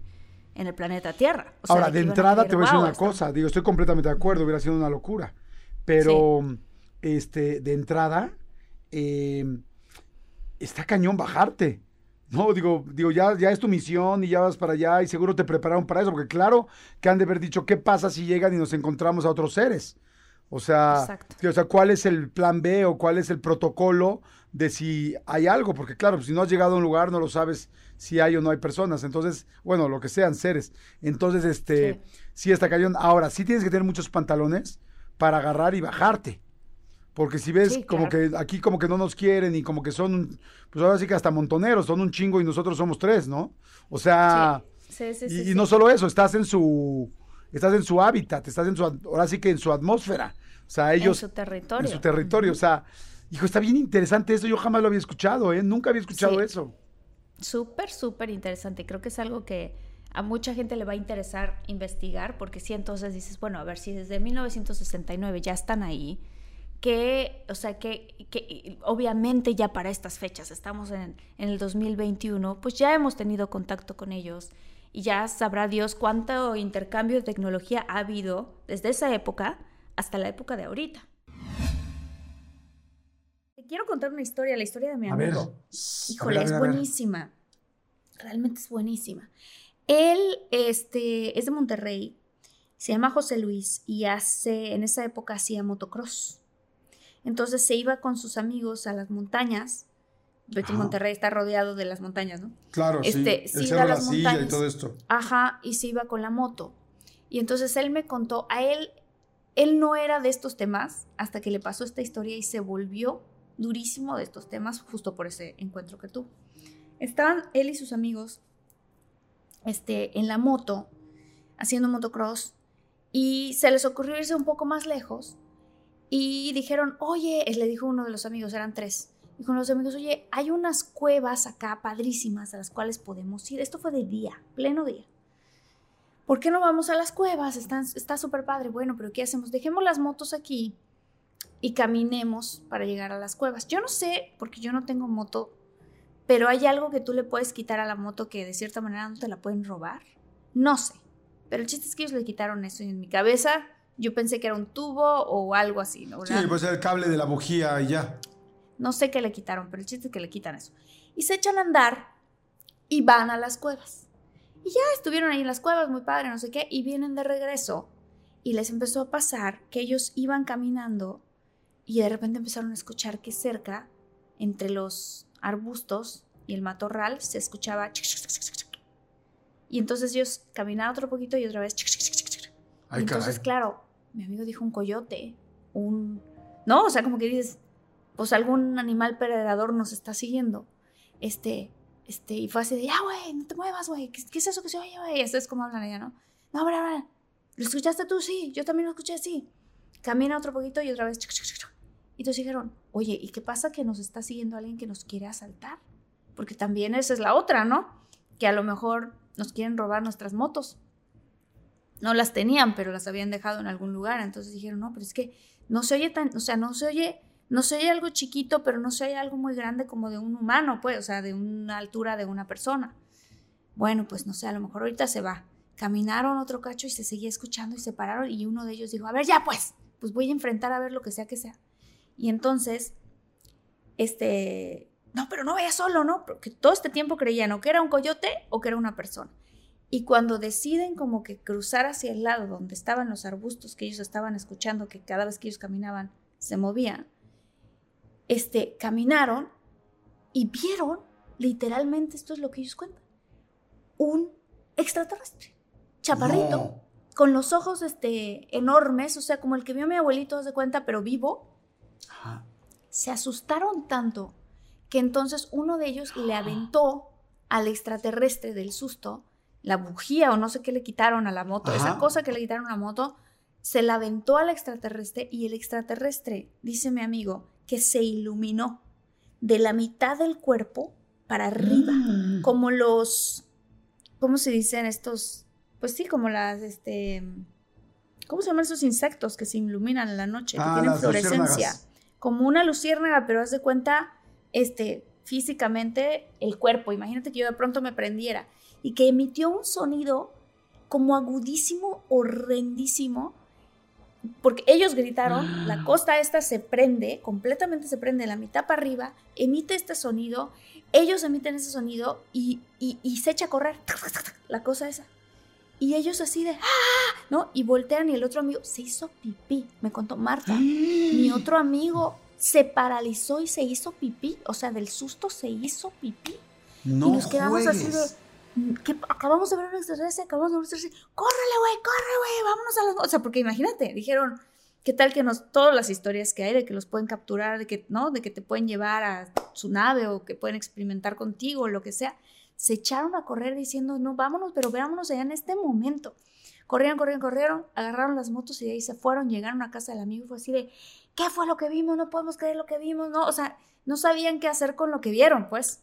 en el planeta Tierra. O sea, Ahora, de entrada te voy a decir "Wow, una cosa, digo, estoy completamente de acuerdo, hubiera sido una locura, pero este, de entrada, eh, está cañón bajarte. No, digo, digo, ya, ya es tu misión y ya vas para allá y seguro te prepararon para eso, porque claro que han de haber dicho, ¿qué pasa si llegan y nos encontramos a otros seres? O sea, o ¿cuál es el plan B o cuál es el protocolo de si hay algo? Porque claro, si no has llegado a un lugar no lo sabes si hay o no hay personas. Entonces, bueno, lo que sean seres. Entonces, este, Sí. sí, está cañón. Ahora, sí tienes que tener muchos pantalones para agarrar y bajarte. Porque si ves Sí, como claro. que aquí como que no nos quieren y como que son, pues ahora sí que hasta montoneros, son un chingo y nosotros somos tres, ¿no? O sea, Sí, y, y no solo eso, estás en su, estás en su hábitat, estás en su, ahora sí que en su atmósfera. O sea, ellos en su territorio. en su territorio. O sea, hijo, está bien interesante eso. Yo jamás lo había escuchado, ¿eh? Nunca había escuchado Sí. eso. Súper, súper interesante. Creo que es algo que a mucha gente le va a interesar investigar, porque si entonces dices, bueno, a ver, si desde 1969 ya están ahí, que, o sea, que, que, obviamente ya para estas fechas, estamos en, en, el 2021, pues ya hemos tenido contacto con ellos y ya sabrá Dios cuánto intercambio de tecnología ha habido desde esa época hasta la época de ahorita. Te quiero contar una historia, la historia de mi amigo. Híjole, es buenísima. Realmente es buenísima. Él este, es de Monterrey, se llama José Luis y hace, en esa época hacía motocross. Entonces se iba con sus amigos a las montañas. Porque Monterrey está rodeado de las montañas, ¿no? Claro, este, sí. iba a las montañas. y todo esto. Ajá, y se iba con la moto. Y entonces él me contó, a él, él no era de estos temas hasta que le pasó esta historia y se volvió durísimo de estos temas justo por ese encuentro que tuvo. Estaban él y sus amigos este, en la moto, haciendo motocross, y se les ocurrió irse un poco más lejos y dijeron, oye, le dijo uno de los amigos, eran tres, uno de los amigos, oye, hay unas cuevas acá padrísimas a las cuales podemos ir. Esto fue de día, pleno día. ¿Por qué no vamos a las cuevas? Están, está súper padre. Bueno, pero ¿qué hacemos? Dejemos las motos aquí y caminemos para llegar a las cuevas. Yo no sé, porque yo no tengo moto, pero hay algo que tú le puedes quitar a la moto que de cierta manera no te la pueden robar. No sé. Pero el chiste es que ellos le quitaron eso y en mi cabeza yo pensé que era un tubo o algo así, ¿no? Sí, pues el cable de la bujía y ya. No sé qué le quitaron, pero el chiste es que le quitan eso. Y se echan a andar y van a las cuevas. Y ya estuvieron ahí en las cuevas, muy padre, no sé qué, y vienen de regreso. Y les empezó a pasar que ellos iban caminando y de repente empezaron a escuchar que cerca, entre los arbustos y el matorral, se escuchaba... Y entonces ellos caminaban otro poquito y otra vez... y entonces, claro, mi amigo dijo un coyote, un... No, o sea, como que dices, pues algún animal predador nos está siguiendo. Este, este, y fue así de, ya, güey, no te muevas, güey, ¿Qué, es eso que se oye, güey? Eso es como hablan ella, ¿no? No, hombre, hombre, ¿lo escuchaste tú? Sí, yo también lo escuché, sí. Camina otro poquito y otra vez, y entonces dijeron, oye, ¿y qué pasa que nos está siguiendo alguien que nos quiere asaltar? Porque también esa es la otra, ¿no? Que a lo mejor nos quieren robar nuestras motos no las tenían, pero las habían dejado en algún lugar. Entonces dijeron, no, pero es que no se oye tan, o sea, no se oye, no se oye algo chiquito, pero no se oye algo muy grande como de un humano, pues, o sea, de una altura de una persona. Bueno, pues no sé, a lo mejor ahorita se va. Caminaron otro cacho y se seguía escuchando y se pararon y uno de ellos dijo, a ver, ya pues, pues voy a enfrentar a ver lo que sea que sea. Y entonces, este, no, pero no vaya solo, ¿no? Porque todo este tiempo creían o que era un coyote o que era una persona. Y cuando deciden como que cruzar hacia el lado donde estaban los arbustos que ellos estaban escuchando, que cada vez que ellos caminaban se movían, este, caminaron y vieron, literalmente, esto es lo que ellos cuentan, un extraterrestre, chaparrito, con los ojos este, enormes, o sea, como el que vio mi abuelito, se cuenta, pero vivo. Se asustaron tanto que entonces uno de ellos le aventó al extraterrestre del susto la bujía o no sé qué le quitaron a la moto, esa cosa que le quitaron a la moto, se la aventó al extraterrestre y el extraterrestre, dice mi amigo, que se iluminó de la mitad del cuerpo para arriba, mm. como los, ¿cómo se dicen estos? Pues sí, como las, este, ¿cómo se llaman esos insectos que se iluminan en la noche, que ah, tienen fluorescencia? Como una luciérnaga, pero haz de cuenta, este, físicamente el cuerpo. Imagínate que yo de pronto me prendiera y que emitió un sonido como agudísimo, horrendísimo, porque ellos gritaron, la costa esta se prende, completamente se prende la mitad para arriba, emite este sonido, ellos emiten ese sonido y, y, se echa a correr la cosa esa. Y ellos así de, ¡ah! ¿no? Y voltean y el otro amigo se hizo pipí, me contó Marta. Mi otro amigo se paralizó y se hizo pipí, o sea, del susto se hizo pipí. No y nos quedamos así de, que acabamos de ver un extraterrestre, acabamos de ver un extraterrestre, córrele, güey, corre, güey, vámonos a los... O sea, porque imagínate, dijeron, ¿qué tal que nos, todas las historias que hay de que los pueden capturar, de que, ¿no? De que te pueden llevar a su nave o que pueden experimentar contigo o lo que sea, se echaron a correr diciendo, no, vámonos, pero veámonos allá en este momento. Corrieron, corrieron, corrieron, agarraron las motos y de ahí se fueron, llegaron a casa del amigo y fue así de, ¿qué fue lo que vimos? No podemos creer lo que vimos, ¿no? O sea, no sabían qué hacer con lo que vieron, pues.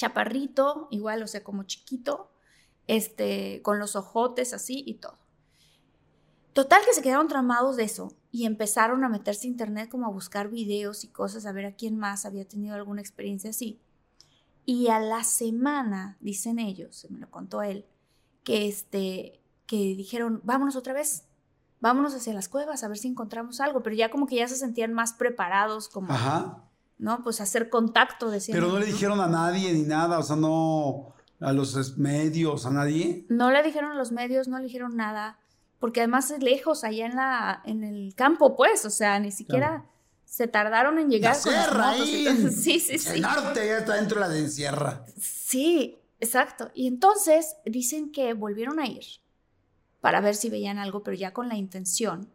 chaparrito, igual, o sea, como chiquito, este, con los ojotes así y todo. Total que se quedaron tramados de eso y empezaron a meterse a internet como a buscar videos y cosas, a ver a quién más había tenido alguna experiencia así. Y a la semana, dicen ellos, se me lo contó él, que, este, que dijeron, vámonos otra vez, vámonos hacia las cuevas a ver si encontramos algo, pero ya como que ya se sentían más preparados, como, Ajá. ¿No? Pues hacer contacto, decían. Pero no le dijeron a nadie ni nada, o sea, no a los medios, a nadie. No le dijeron a los medios, no le dijeron nada, porque además es lejos, allá en, la, en el campo, pues, o sea, ni siquiera Claro. se tardaron en llegar La sierra ahí. Sí, sí, sí. El norte ya está dentro de la de sierra. Sí, exacto. Y entonces dicen que volvieron a ir para ver si veían algo, pero ya con la intención.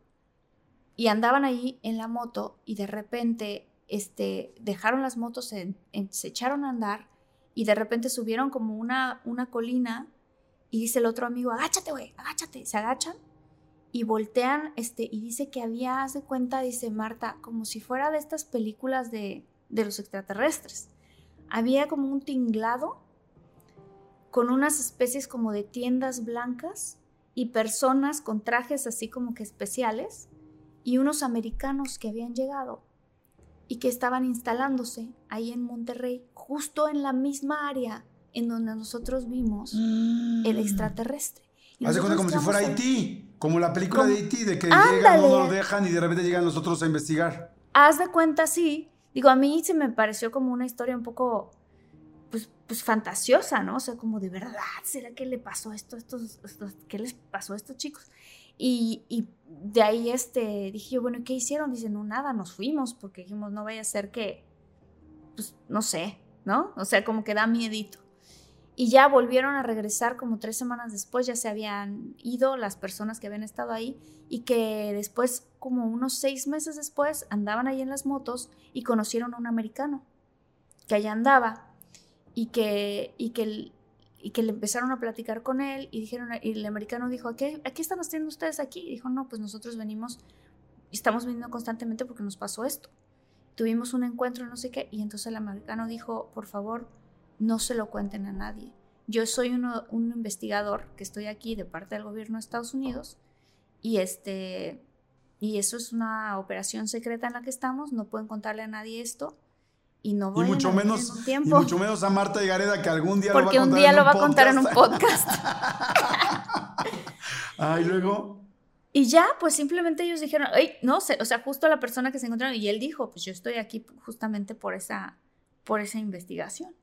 Y andaban ahí en la moto y de repente este, dejaron las motos, en- se echaron a andar y de repente subieron como una, una colina y dice el otro amigo, agáchate, güey, agáchate. Se agachan y voltean este, y dice que había, haz de cuenta, dice Marta, como si fuera de estas películas de, de los extraterrestres. Había como un tinglado con unas especies como de tiendas blancas y personas con trajes así como que especiales y unos americanos que habían llegado y que estaban instalándose ahí en Monterrey, justo en la misma área en donde nosotros vimos el extraterrestre. Mm. Haz de cuenta como nosotros si fuera ahí. Haití, como la película Como- de Haití, de que Ándale. llegan, no lo dejan y de repente llegan los otros a investigar. Haz de cuenta, sí. Digo, a mí se me pareció como una historia un poco, pues, pues fantasiosa, ¿no? O sea, como de verdad, ¿será que le pasó esto a estos, estos- qué les pasó a estos chicos? Y, de ahí este, dije yo, bueno, ¿y ¿qué hicieron? Dicen, no, nada, nos fuimos porque dijimos, no vaya a ser que, pues, no sé, ¿no? O sea, como que da miedito. Y ya volvieron a regresar como tres semanas después, ya se habían ido las personas que habían estado ahí y que después, como unos seis meses después, andaban ahí en las motos y conocieron a un americano que allá andaba y que, y que, y que le empezaron a platicar con él y dijeron, y el americano dijo, ¿a qué, a qué están haciendo ustedes aquí? Y dijo, no, pues nosotros venimos, estamos viniendo constantemente porque nos pasó esto. Tuvimos un encuentro, no sé qué, y entonces el americano dijo, por favor, no se lo cuenten a nadie. Yo soy uno- un investigador que estoy aquí de parte del gobierno de Estados Unidos y este y eso es una operación secreta en la que estamos, no pueden contarle a nadie esto y no Y voy mucho, a menos, en un y tiempo mucho menos a Marta y Gareda que algún día porque lo va a un contar día en lo va a contar en un podcast. Ay, luego. Y ya, pues simplemente ellos dijeron, "Ay, no sé, o sea, justo la persona que se encontraron y él dijo, pues yo estoy aquí justamente por esa por esa investigación.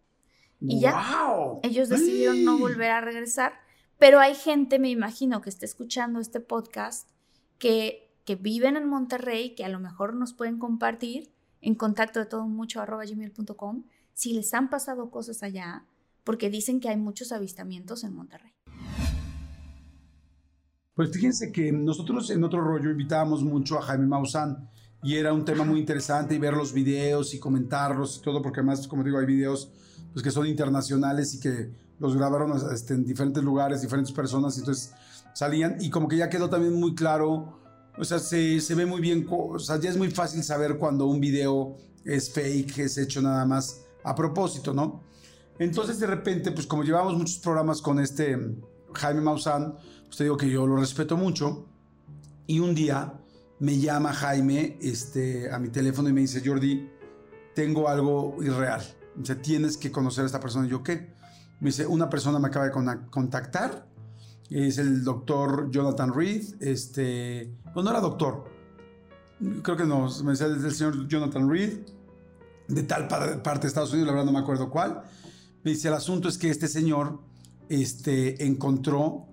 Y ya, ¡Wow! Ellos decidieron no volver a regresar, pero hay gente, me imagino, que está escuchando este podcast que, que viven en Monterrey, que a lo mejor nos pueden compartir en contacto de todo mucho arroba gmail.com si les han pasado cosas allá, porque dicen que hay muchos avistamientos en Monterrey. Pues fíjense que nosotros en otro rollo invitábamos mucho a Jaime Maussan y era un tema muy interesante y ver los videos y comentarlos y todo, porque además, como digo, hay videos pues, que son internacionales y que los grabaron este, en diferentes lugares, diferentes personas, y entonces salían y como que ya quedó también muy claro, o sea, se, se ve muy bien, o sea, ya es muy fácil saber cuando un video es fake, es hecho nada más a propósito, ¿no? Entonces de repente, pues como llevamos muchos programas con este Jaime Maussan, pues te digo que yo lo respeto mucho. Y un día me llama Jaime este, a mi teléfono y me dice, Jordi, tengo algo irreal. O sea, tienes que conocer a esta persona. Y yo, ¿qué? Me dice, una persona me acaba de contactar. Es el doctor Jonathan Reed. Este, pues no era doctor. Creo que no. Me decía, el señor Jonathan Reed. De tal par- parte de Estados Unidos, la verdad no me acuerdo cuál. Me dice, el asunto es que este señor este, encontró,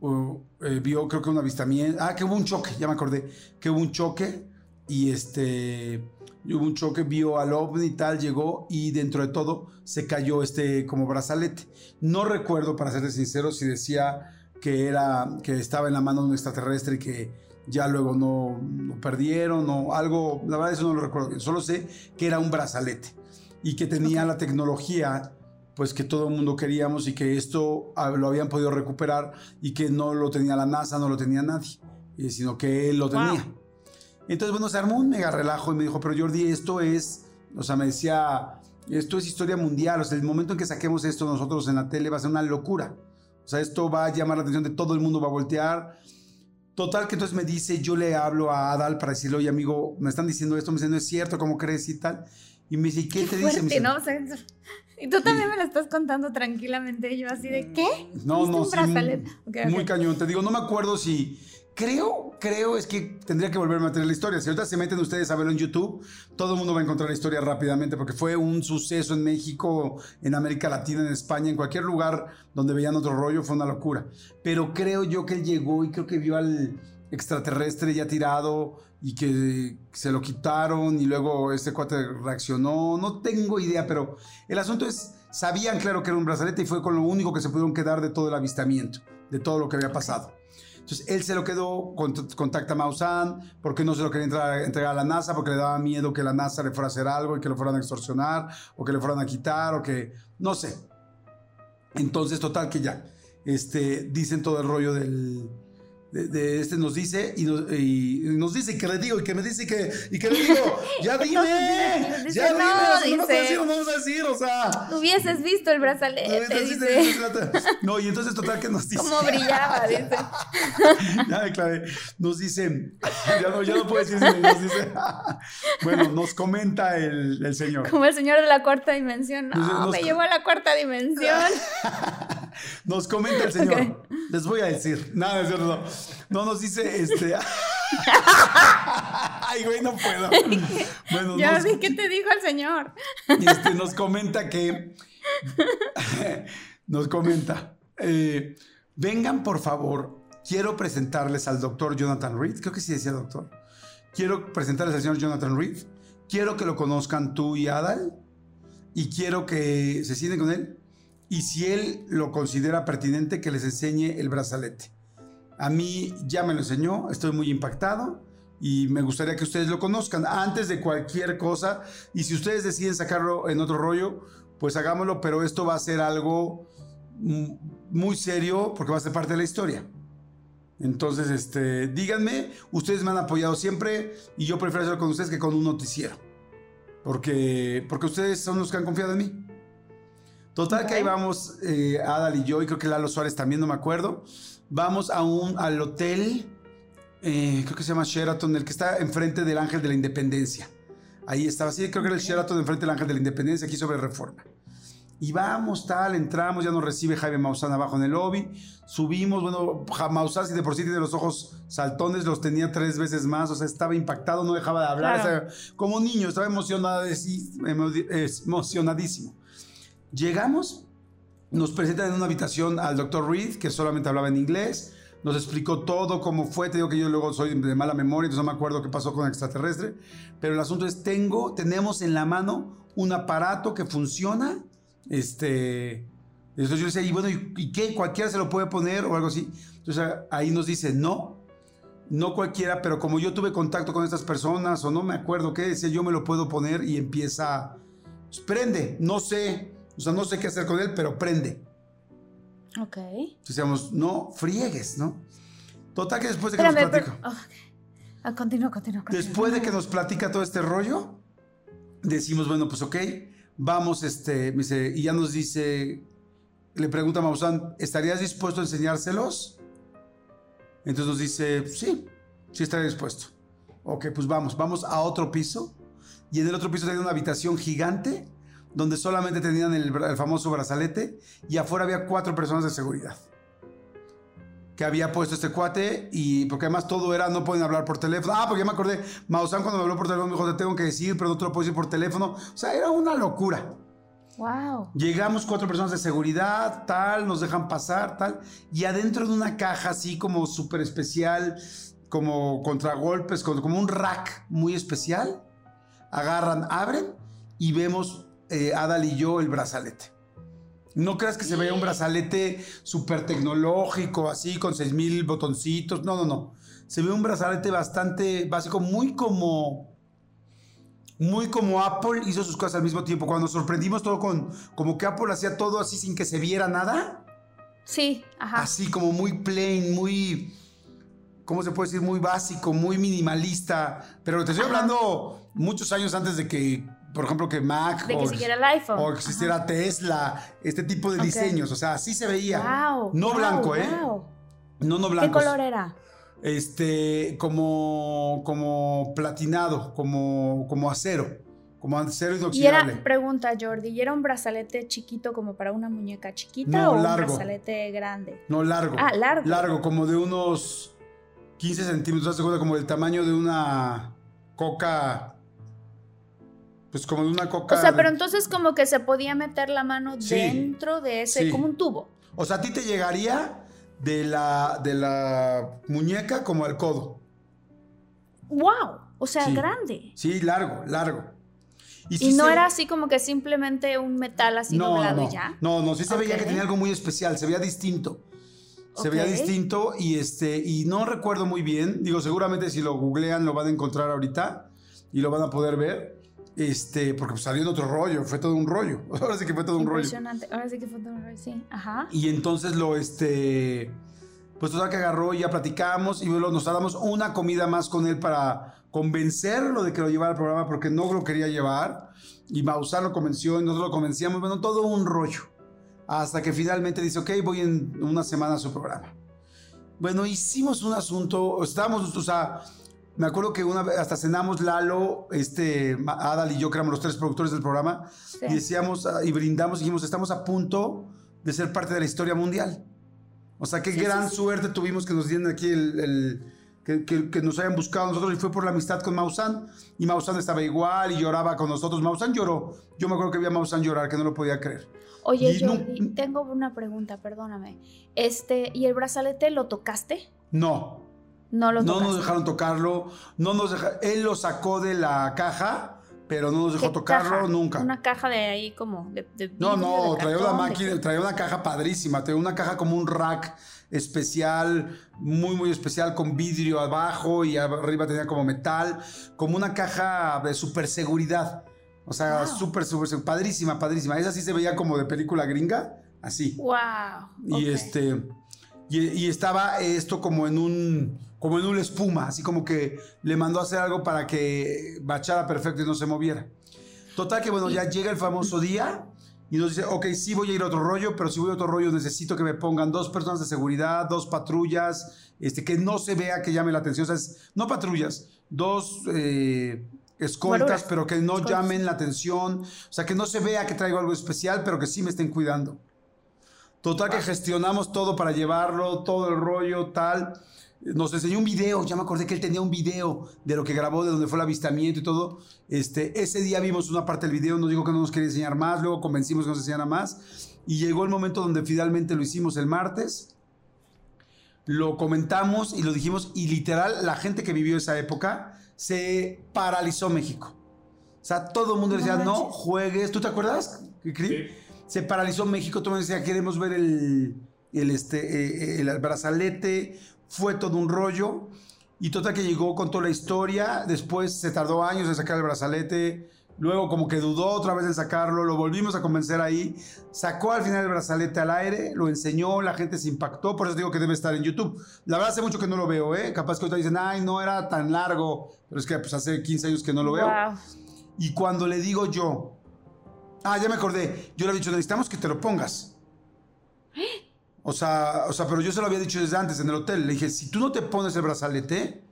o, eh, vio creo que un avistamiento, ah, que hubo un choque, ya me acordé, que hubo un choque y este, hubo un choque, vio al ovni y tal, llegó y dentro de todo se cayó este como brazalete. No recuerdo, para serles sincero, si decía que era que estaba en la mano de un extraterrestre y que ya luego no lo perdieron o algo, la verdad eso no lo recuerdo bien, solo sé que era un brazalete y que tenía la tecnología pues que todo el mundo queríamos y que esto ah, lo habían podido recuperar y que no lo tenía la NASA, no lo tenía nadie, eh, sino que él lo tenía. Entonces, bueno, se armó un mega relajo y me dijo, pero Jordi, esto es, o sea, me decía, esto es historia mundial, o sea, el momento en que saquemos esto nosotros en la tele va a ser una locura. O sea, esto va a llamar la atención de todo el mundo, va a voltear. Total, que entonces me dice, yo le hablo a Adal para decirle, oye, amigo, me están diciendo esto, me dicen, no es cierto, ¿cómo crees y tal? Y me dice, ¿y qué, te dice? Me dice, ¿no? O sea, y tú también me lo estás contando tranquilamente. Y yo así de, ¿qué? No, no, sí, muy, cañón. Te digo, no me acuerdo si. Creo, creo, es que tendría que volverme a tener la historia. Si ahorita se meten ustedes a verlo en YouTube, todo el mundo va a encontrar la historia rápidamente, porque fue un suceso en México, en América Latina, en España, en cualquier lugar donde veían otro rollo, fue una locura. Pero creo yo que él llegó y creo que vio al extraterrestre ya tirado y que se lo quitaron y luego este cuate reaccionó. No tengo idea, pero el asunto es, sabían claro que era un brazalete y fue con lo único que se pudieron quedar de todo el avistamiento, de todo lo que había pasado. Entonces él se lo quedó, cont- contacta a Maussan, porque no se lo quería entrar- entregar a la NASA, porque le daba miedo que la NASA le fuera a hacer algo y que lo fueran a extorsionar, o que le fueran a quitar, o que, no sé. Entonces, total que ya, este, dicen todo el rollo del, de, de este nos dice y nos, y nos dice que le digo y que me dice que y que le digo ya dime Entonces, dice, ya no, dime no dice. decir, no vamos a decir o sea Hubieses visto el brazalete, entonces, dice. no y entonces total que nos dice Cómo brillaba, dice. ya me clavé. Nos dice, ya no, ya no puedo decir, nos dice, bueno, nos comenta el, el señor. Como el señor de la cuarta dimensión. No, Nos- me llevó a la cuarta dimensión. Nos comenta el señor. Ok. Les voy a decir. Nada, es cierto, no. No nos dice este. Ay, güey, no puedo. Bueno, Ya nos, vi qué te dijo el señor. este, nos comenta que. nos comenta. eh, vengan, por favor. Quiero presentarles al doctor Jonathan Reed. Creo que sí decía doctor. Quiero presentarles al señor Jonathan Reed. Quiero que lo conozcan tú y Adal. Y quiero que se sienten con él. Y si él lo considera pertinente, que les enseñe el brazalete. A mí ya me lo enseñó, estoy muy impactado y me gustaría que ustedes lo conozcan antes de cualquier cosa. Y si ustedes deciden sacarlo en otro rollo, pues hagámoslo, pero esto va a ser algo mm, muy serio porque va a ser parte de la historia. Entonces, este, díganme, ustedes me han apoyado siempre y yo prefiero hacerlo con ustedes que con un noticiero. Porque, porque ustedes son los que han confiado en mí. Total que ahí vamos, eh, Adal y yo, y creo que Lalo Suárez también, no me acuerdo. Vamos a un, al hotel, eh, creo que se llama Sheraton, el que está enfrente del Ángel de la Independencia. Ahí estaba, sí, creo que era el Sheraton enfrente del Ángel de la Independencia, aquí sobre Reforma. Y vamos, tal, entramos, ya nos recibe Jaime Maussan abajo en el lobby. Subimos, bueno, Maussan, si de por sí tiene los ojos saltones, los tenía tres veces más, o sea, estaba impactado, no dejaba de hablar, Claro. o sea, como niño, estaba emocionadísimo. Llegamos, nos presentan en una habitación al doctor Reed, que solamente hablaba en inglés. Nos explicó todo, cómo fue. Te digo que yo luego soy de mala memoria, entonces no me acuerdo qué pasó con el extraterrestre. Pero el asunto es, tengo, tenemos en la mano un aparato que funciona. Este. Entonces yo decía, y bueno, ¿y, y qué? ¿Cualquiera se lo puede poner o algo así? Entonces ahí nos dice, no, no cualquiera, pero como yo tuve contacto con estas personas o no me acuerdo qué decía, yo me lo puedo poner y empieza, pues, prende, no sé, o sea, no sé qué hacer con él, pero prende. Ok. Entonces decíamos, no friegues, ¿no? Total que después de que nos Espérame, platica, pero. oh. Ah, continúa, continúa. después de que nos platica todo este rollo, decimos, bueno, pues ok, vamos, este, me dice, y ya nos dice, le pregunta a Maussan, ¿estarías dispuesto a enseñárselos? Entonces nos dice, sí, sí estaría dispuesto. Ok, pues vamos, vamos a otro piso. Y en el otro piso tenía una habitación gigante donde solamente tenían el, el famoso brazalete y afuera había cuatro personas de seguridad. Que había puesto este cuate y porque además todo era, no pueden hablar por teléfono. Ah, porque ya me acordé, Maussan cuando me habló por teléfono me dijo, te tengo que decir, pero no te lo puedo decir por teléfono. O sea, era una locura. Wow. Llegamos cuatro personas de seguridad, tal, nos dejan pasar, tal, y adentro de una caja así como súper especial, como contragolpes, como un rack muy especial, agarran, abren y vemos eh, Adal y yo el brazalete. No creas que se vea un brazalete súper tecnológico, así, con 6000 botoncitos. No, no, no. Se ve un brazalete bastante básico, muy como. Muy como Apple hizo sus cosas al mismo tiempo. Cuando sorprendimos todo con. Como que Apple hacía todo así sin que se viera nada. Sí, ajá. Así como muy plain, muy. ¿Cómo se puede decir? Muy básico, muy minimalista. Pero te estoy hablando muchos años antes de que por ejemplo, que Mac. De que o, el iPhone. O existiera Tesla, este tipo de diseños. O sea, así se veía. Wow, no wow, blanco, ¿eh? wow. No, no ¿Qué blanco. color era? Este, como, como platinado, como, como acero. Como acero Y inoxidable. era, pregunta Jordi, ¿y era un brazalete chiquito como para una muñeca chiquita No, o largo. un brazalete grande? No, largo. Ah, largo. Largo, como de unos 15 centímetros. ¿Te das cuenta? Como del tamaño de una coca. Pues como de una coca. O sea, de- pero entonces como que se podía meter la mano Sí. dentro de ese, Sí. como un tubo. O sea, a ti te llegaría de la, de la muñeca como al codo. ¡Wow! O sea, Sí. grande. Sí, largo, largo. Y sí no se- era así como que simplemente un metal así no, doblado no, y ya. No, no, sí se veía Ok. que tenía algo muy especial, se veía distinto. Se veía Ok. distinto y este y no recuerdo muy bien, digo, seguramente si lo googlean lo van a encontrar ahorita y lo van a poder ver. Este, porque pues, salió en otro rollo, fue todo un rollo. Ahora sí que fue todo un rollo. Impresionante. Ahora sí que fue todo un rollo, sí. Ajá. Y entonces lo, este, pues total que agarró y ya platicamos y nos damos una comida más con él para convencerlo de que lo llevara al programa porque no lo quería llevar. Y Maussan lo convenció y nosotros lo convencíamos, bueno, todo un rollo. Hasta que finalmente dice, ok, voy en una semana a su programa. Bueno, hicimos un asunto, estábamos, o sea, me acuerdo que una vez hasta cenamos Lalo, este, Adal y yo, que éramos los tres productores del programa, y decíamos, ah, y brindamos, y dijimos, estamos a punto de ser parte de la historia mundial. O sea, qué gran suerte tuvimos que nos dieran aquí el, el- que, que- que nos hayan buscado nosotros y fue por la amistad con Maussan. Y Maussan estaba igual y lloraba con nosotros. Maussan lloró. Yo me acuerdo que vi a Maussan llorar, que no lo podía creer. Oye, Y no- Jordi, tengo una pregunta, perdóname. Este, ¿y el brazalete lo tocaste? No, No nos dejaron tocarlo. No nos deja- él lo sacó de la caja, pero no nos dejó ¿Qué tocarlo caja? nunca. Una caja de ahí como de, de No, no, de traía una cartón, de máquina, qué? traía una caja padrísima, traía una caja como un rack especial, muy, muy especial, con vidrio abajo y arriba tenía como metal, como una caja de super seguridad. O sea, Wow. súper, súper, padrísima, padrísima. Esa sí se veía como de película gringa, así. Wow. Y este. Y, y estaba esto como en un. como en una espuma, así como que le mandó a hacer algo para que bachara perfecto y no se moviera. Total que bueno, ya llega el famoso día y nos dice, ok, sí voy a ir a otro rollo, pero si voy a otro rollo necesito que me pongan dos personas de seguridad, dos patrullas, este, que no se vea que llame la atención, o sea, es- no patrullas, dos eh, escoltas, pero que no Escoltas. llamen la atención, o sea, que no se vea que traigo algo especial, pero que sí me estén cuidando. Total que gestionamos todo para llevarlo, todo el rollo, tal. Nos enseñó un video, ya me acordé que él tenía un video de lo que grabó, de donde fue el avistamiento y todo. Este, ese día vimos una parte del video, nos dijo que no nos quería enseñar más, luego convencimos que nos enseñara más. Y llegó el momento donde finalmente lo hicimos el martes. Lo comentamos y lo dijimos, y literal, la gente que vivió esa época se paralizó México. O sea, todo el mundo No decía, no juegues. ¿Tú te acuerdas, Cri? Se paralizó México, todo el mundo decía, queremos ver el, el, este, eh, el brazalete. Fue todo un rollo. Y total que llegó con toda la historia. Después se tardó años en sacar el brazalete. Luego como que dudó otra vez en sacarlo. Lo volvimos a convencer ahí. Sacó al final el brazalete al aire. Lo enseñó. La gente se impactó. Por eso digo que debe estar en YouTube. La verdad hace mucho que no lo veo, ¿eh? Capaz que ahorita dicen, ay, no era tan largo. Pero es que pues hace 15 años que no lo veo. Wow. Y cuando le digo yo, ah, ya me acordé, yo le había dicho, necesitamos que te lo pongas. O sea, o sea, pero yo se lo había dicho desde antes en el hotel. Le dije, si tú no te pones el brazalete,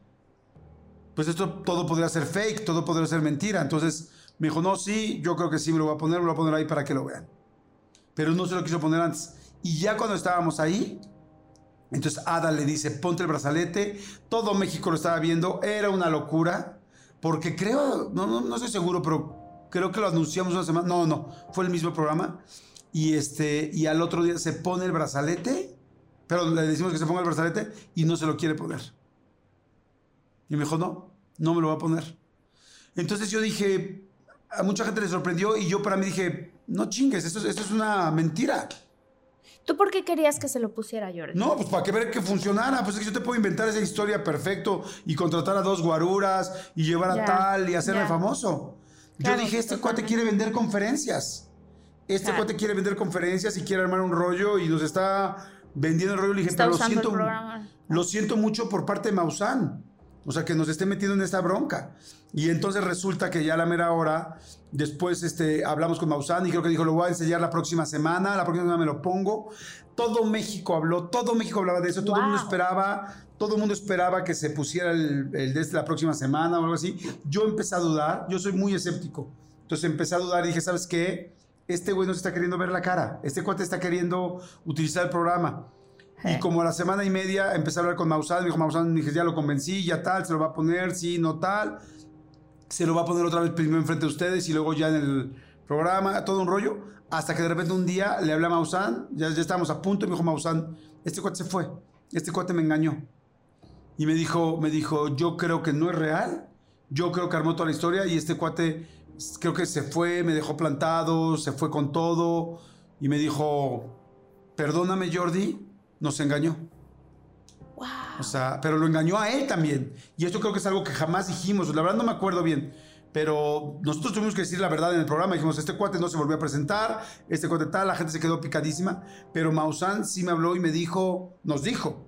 pues esto todo podría ser fake, todo podría ser mentira. Entonces me dijo, no, sí, yo creo que sí me lo voy a poner, me lo voy a poner ahí para que lo vean. Pero no se lo quiso poner antes. Y ya cuando estábamos ahí, entonces Ada le dice, ponte el brazalete. Todo México lo estaba viendo. Era una locura. Porque creo, no, no, no estoy seguro, pero creo que lo anunciamos una semana. No, no, fue el mismo programa. Y, este, y al otro día se pone el brazalete. Pero le decimos que se ponga el brazalete y no se lo quiere poner. Y me dijo, no, no me lo va a poner. Entonces yo dije, a mucha gente le sorprendió y yo para mí dije, no chingues, esto, esto es una mentira. ¿Tú por qué querías que se lo pusiera Jordi? No, pues para que ver que funcionara. Pues es que yo te puedo inventar esa historia perfecto y contratar a dos guaruras y llevar a Ya, tal y hacerme ya. famoso. Claro, yo dije, este cuate quiere vender conferencias. Este Claro. cuate quiere vender conferencias y quiere armar un rollo y nos está vendiendo el rollo. Le dije, Está pero lo siento, lo siento mucho por parte de Maussan. O sea, que nos esté metiendo en esta bronca. Y entonces resulta que ya a la mera hora, después este, hablamos con Maussan y creo que dijo, lo voy a enseñar la próxima semana, la próxima semana me lo pongo. Todo México habló, todo México hablaba de eso, todo el mundo esperaba, todo el mundo esperaba que se pusiera el, el de este la próxima semana o algo así. Yo empecé a dudar, yo soy muy escéptico. Entonces empecé a dudar y dije, ¿sabes qué? Este güey no se está queriendo ver la cara, este cuate está queriendo utilizar el programa. Y como a la semana y media empecé a hablar con Maussan, me dijo Maussan, dije, ya lo convencí, ya tal, se lo va a poner, sí, no tal. Se lo va a poner otra vez primero enfrente de ustedes y luego ya en el programa, todo un rollo. Hasta que de repente un día le hablé a Maussan, ya, ya estábamos a punto, y me dijo Maussan, este cuate se fue, este cuate me engañó. Y me dijo, me dijo, yo creo que no es real, yo creo que armó toda la historia y este cuate creo que se fue, me dejó plantado, se fue con todo y me dijo, perdóname Jordi, nos engañó. Wow. O sea, pero lo engañó a él también. Y esto creo que es algo que jamás dijimos. La verdad no me acuerdo bien. Pero nosotros tuvimos que decir la verdad en el programa. Dijimos, este cuate no se volvió a presentar, este cuate tal, la gente se quedó picadísima. Pero Maussan sí me habló y me dijo, nos dijo,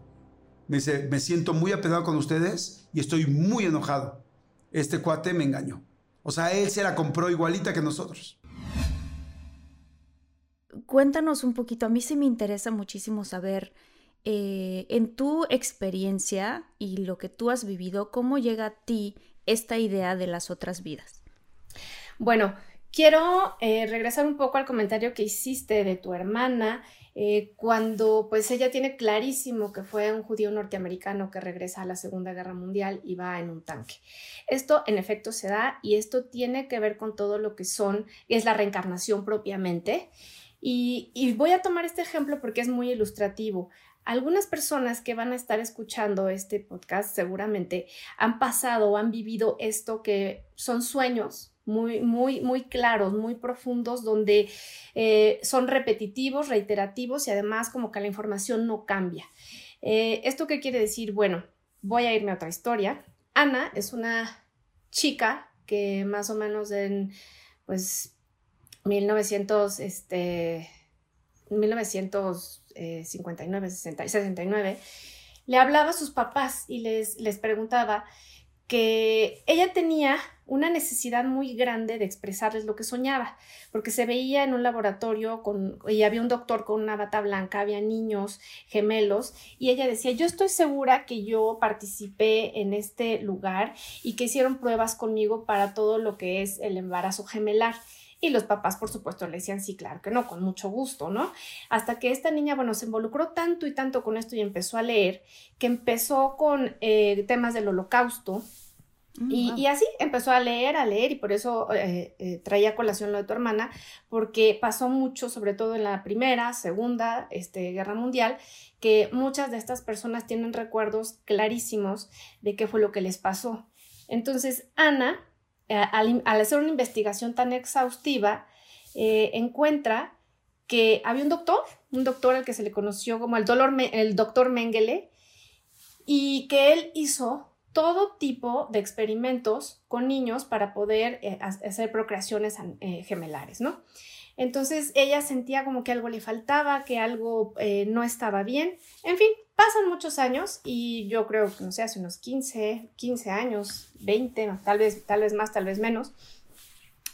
me dice, me siento muy apegado con ustedes y estoy muy enojado. Este cuate me engañó. O sea, él se la compró igualita que nosotros. Cuéntanos un poquito, a mí sí me interesa muchísimo saber, eh, en tu experiencia y lo que tú has vivido, cómo llega a ti esta idea de las otras vidas. Bueno, quiero eh, regresar un poco al comentario que hiciste de tu hermana, eh, cuando pues ella tiene clarísimo que fue un judío norteamericano que regresa a la Segunda Guerra Mundial y va en un tanque. Esto en efecto se da y esto tiene que ver con todo lo que son, es la reencarnación propiamente. Y, voy a tomar este ejemplo porque es muy ilustrativo. Algunas personas que van a estar escuchando este podcast seguramente han pasado o han vivido esto que son sueños muy, muy, muy claros, muy profundos, donde eh, son repetitivos, reiterativos y además como que la información no cambia. Eh, ¿Esto qué quiere decir? Bueno, voy a irme a otra historia. Ana es una chica que más o menos en, pues, 1900, este, 1959, 60, 69, le hablaba a sus papás y les, les preguntaba que ella tenía una necesidad muy grande de expresarles lo que soñaba, porque se veía en un laboratorio con, y había un doctor con una bata blanca, había niños gemelos, y ella decía, yo estoy segura que yo participé en este lugar y que hicieron pruebas conmigo para todo lo que es el embarazo gemelar. Y los papás, por supuesto, le decían, sí, claro que no, con mucho gusto, ¿no? Hasta que esta niña, bueno, se involucró tanto y tanto con esto y empezó a leer, que empezó con eh, temas del holocausto, y, y, así empezó a leer, a leer, y por eso eh, eh, traía colación lo de tu hermana, porque pasó mucho, sobre todo en la primera, segunda este, guerra mundial, que muchas de estas personas tienen recuerdos clarísimos de qué fue lo que les pasó. Entonces, Ana, al, al, hacer una investigación tan exhaustiva, eh, encuentra que había un doctor, un doctor al que se le conoció como el, dolor, el doctor Mengele, y que él hizo todo tipo de experimentos con niños para poder eh, hacer procreaciones eh, gemelares, ¿no? Entonces ella sentía como que algo le faltaba, que algo eh, no estaba bien. En fin, pasan muchos años y yo creo que, no sé, hace unos 15, 15 años, 20, tal vez, tal vez más, tal vez menos.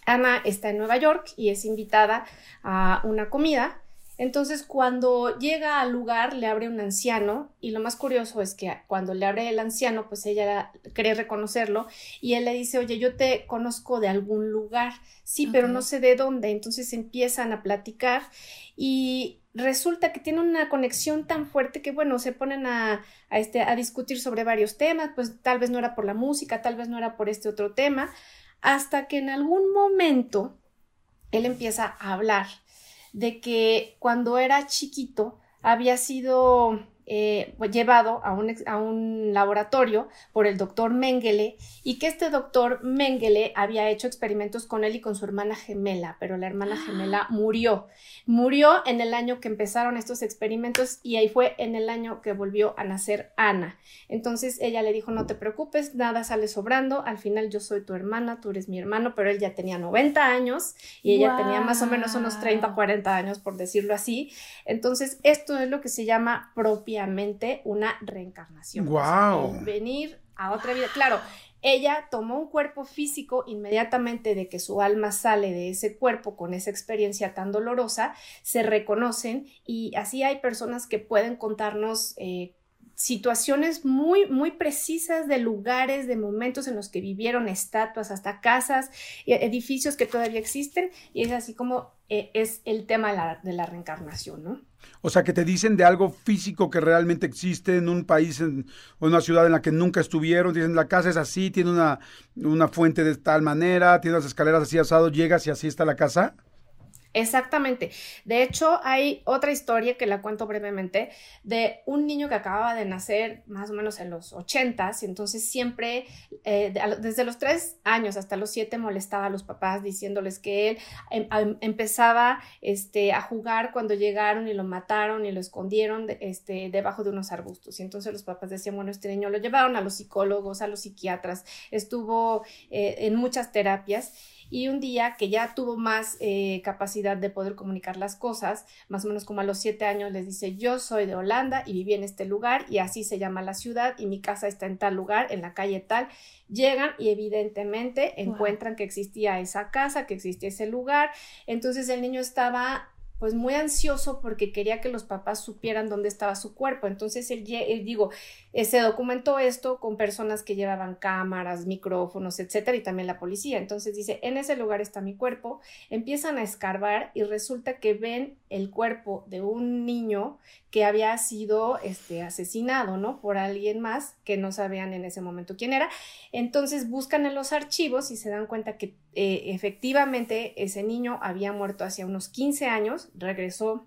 Ana está en Nueva York y es invitada a una comida entonces, cuando llega al lugar, le abre un anciano y lo más curioso es que cuando le abre el anciano, pues ella cree reconocerlo y él le dice, oye, yo te conozco de algún lugar, sí, okay. pero no sé de dónde. Entonces empiezan a platicar y resulta que tiene una conexión tan fuerte que, bueno, se ponen a, a, este, a discutir sobre varios temas, pues tal vez no era por la música, tal vez no era por este otro tema, hasta que en algún momento él empieza a hablar de que cuando era chiquito había sido eh, llevado a un, a un, laboratorio por el doctor Mengele y que este doctor Mengele había hecho experimentos con él y con su hermana gemela, pero la hermana gemela murió. Murió en el año que empezaron estos experimentos y ahí fue en el año que volvió a nacer Ana. Entonces ella le dijo, no te preocupes, nada sale sobrando, al final yo soy tu hermana, tú eres mi hermano, pero él ya tenía 90 años y ella tenía más o menos unos 30, 40 años, por decirlo así. Entonces, esto es lo que se llama propiamente una reencarnación. ¡Wow! venir a otra vida. Claro, ella tomó un cuerpo físico inmediatamente de que su alma sale de ese cuerpo con esa experiencia tan dolorosa, se reconocen y así hay personas que pueden contarnos eh, situaciones muy, muy precisas de lugares, de momentos en los que vivieron estatuas, hasta casas, edificios que todavía existen, y es así como eh, es el tema de la, de la, reencarnación, ¿no? O sea, que te dicen de algo físico que realmente existe en un país o en una ciudad en la que nunca estuvieron, dicen la casa es así, tiene una, una fuente de tal manera, tiene las escaleras así asado, llegas y así está la casa. Exactamente. De hecho, hay otra historia que la cuento brevemente de un niño que acababa de nacer más o menos en los ochentas y entonces siempre, eh, desde los tres años hasta los siete, molestaba a los papás diciéndoles que él em, empezaba este, a jugar cuando llegaron y lo mataron y lo escondieron este, debajo de unos arbustos. Y entonces los papás decían, bueno, este niño lo llevaron a los psicólogos, a los psiquiatras, estuvo eh, en muchas terapias y un día que ya tuvo más eh, capacidad de poder comunicar las cosas, más o menos como a los siete años les dice, yo soy de Holanda y viví en este lugar y así se llama la ciudad y mi casa está en tal lugar, en la calle tal. Llegan y evidentemente encuentran que existía esa casa, que existía ese lugar. Entonces el niño estaba pues muy ansioso porque quería que los papás supieran dónde estaba su cuerpo. Entonces él, digo, eh, se documentó esto con personas que llevaban cámaras, micrófonos, etcétera, y también la policía. Entonces dice, en ese lugar está mi cuerpo. Empiezan a escarbar y resulta que ven el cuerpo de un niño que había sido este, asesinado, ¿no? Por alguien más que no sabían en ese momento quién era. Entonces buscan en los archivos y se dan cuenta que eh, efectivamente ese niño había muerto hace unos 15 años, regresó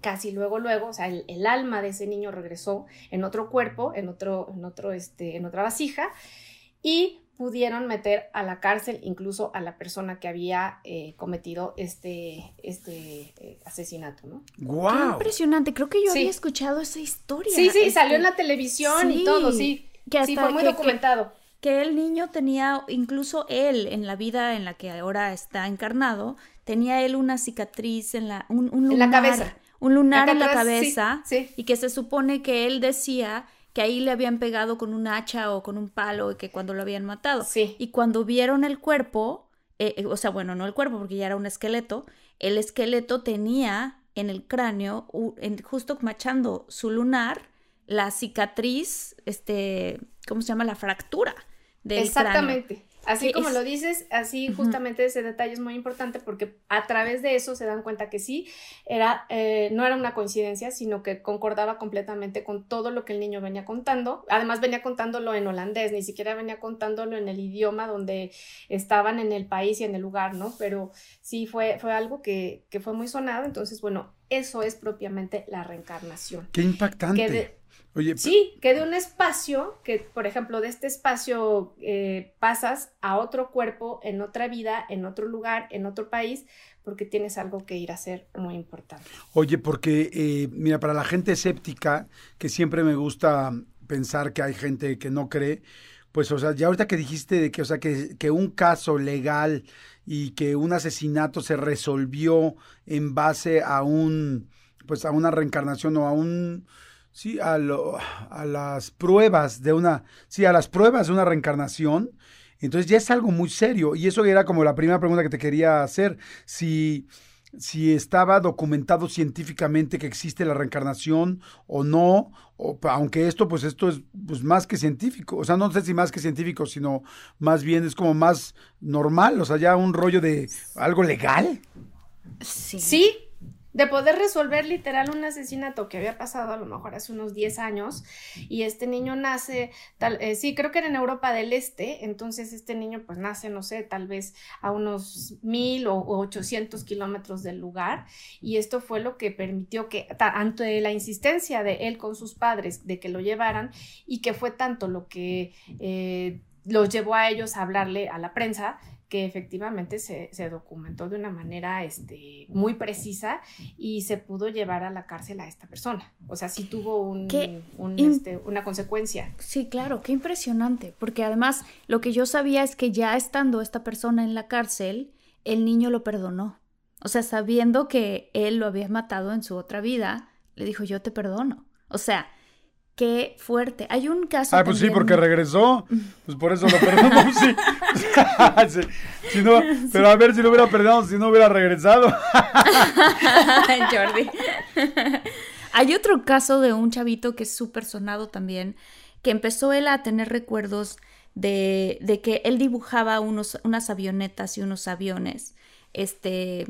casi luego, luego, o sea, el, alma de ese niño regresó en otro cuerpo, en, otro, en, otro, este, en otra vasija, y pudieron meter a la cárcel incluso a la persona que había eh, cometido este, este eh, asesinato, ¿no? ¡Guau! Qué impresionante, creo que yo había escuchado esa historia. Sí, sí, salió en la televisión y todo, sí. Que sí, fue muy documentado. Que, el niño tenía, incluso él, en la vida en la que ahora está encarnado, tenía él una cicatriz en la, un, un en la cabeza un lunar en la cabeza y que se supone que él decía que ahí le habían pegado con un hacha o con un palo y que cuando lo habían matado. Y cuando vieron el cuerpo, eh, eh, o sea, bueno, no el cuerpo porque ya era un esqueleto, el esqueleto tenía en el cráneo, justo machando su lunar, la cicatriz, este, ¿cómo se llama? La fractura del Exactamente. Así como lo dices, así justamente ese detalle es muy importante porque a través de eso se dan cuenta que sí, era, eh, no era una coincidencia, sino que concordaba completamente con todo lo que el niño venía contando. Además venía contándolo en holandés, ni siquiera venía contándolo en el idioma donde estaban en el país y en el lugar, ¿no? Pero sí fue, fue algo que, que fue muy sonado. Entonces, bueno, eso es propiamente la reencarnación. Qué impactante. Sí, que de un espacio, que por ejemplo de este espacio eh, pasas a otro cuerpo, en otra vida, en otro lugar, en otro país, porque tienes algo que ir a hacer muy importante. Oye, porque eh, mira, para la gente escéptica, que siempre me gusta pensar que hay gente que no cree, pues o sea, ya ahorita que dijiste de que, o sea, que, que un caso legal y que un asesinato se resolvió en base a un, pues a una reencarnación o a un sí, a, lo, a las pruebas de una, sí, a las pruebas de una reencarnación, entonces ya es algo muy serio. Y eso era como la primera pregunta que te quería hacer. Si, si estaba documentado científicamente que existe la reencarnación o no, o, aunque esto, pues esto es pues, más que científico, o sea, no sé si más que científico, sino más bien es como más normal, o sea, ya un rollo de algo legal. Sí. Sí, de poder resolver literal un asesinato que había pasado a lo mejor hace unos 10 años y este niño nace, tal, eh, sí, creo que era en Europa del Este, entonces este niño pues nace, no sé, tal vez a unos mil o, ochocientos kilómetros del lugar y esto fue lo que permitió que, ante la insistencia de él con sus padres de que lo llevaran y que fue tanto lo que... Eh, los llevó a ellos a hablarle a la prensa que efectivamente se, documentó de una manera este, muy precisa y se pudo llevar a la cárcel a esta persona. O sea, sí tuvo un, este, una consecuencia. Sí, claro, qué impresionante, porque además lo que yo sabía es que ya estando esta persona en la cárcel, el niño lo perdonó. O sea, sabiendo que él lo había matado en su otra vida, le dijo, yo te perdono. O sea, Qué fuerte. Hay un caso. Ah, pues sí, porque regresó. Pues por eso lo perdonamos. sí. pero a ver si lo hubiera perdonado, si no hubiera regresado. Jordi. Hay otro caso de un chavito que es súper sonado también, que empezó él a tener recuerdos de, de que él dibujaba unos, unas avionetas y unos aviones este,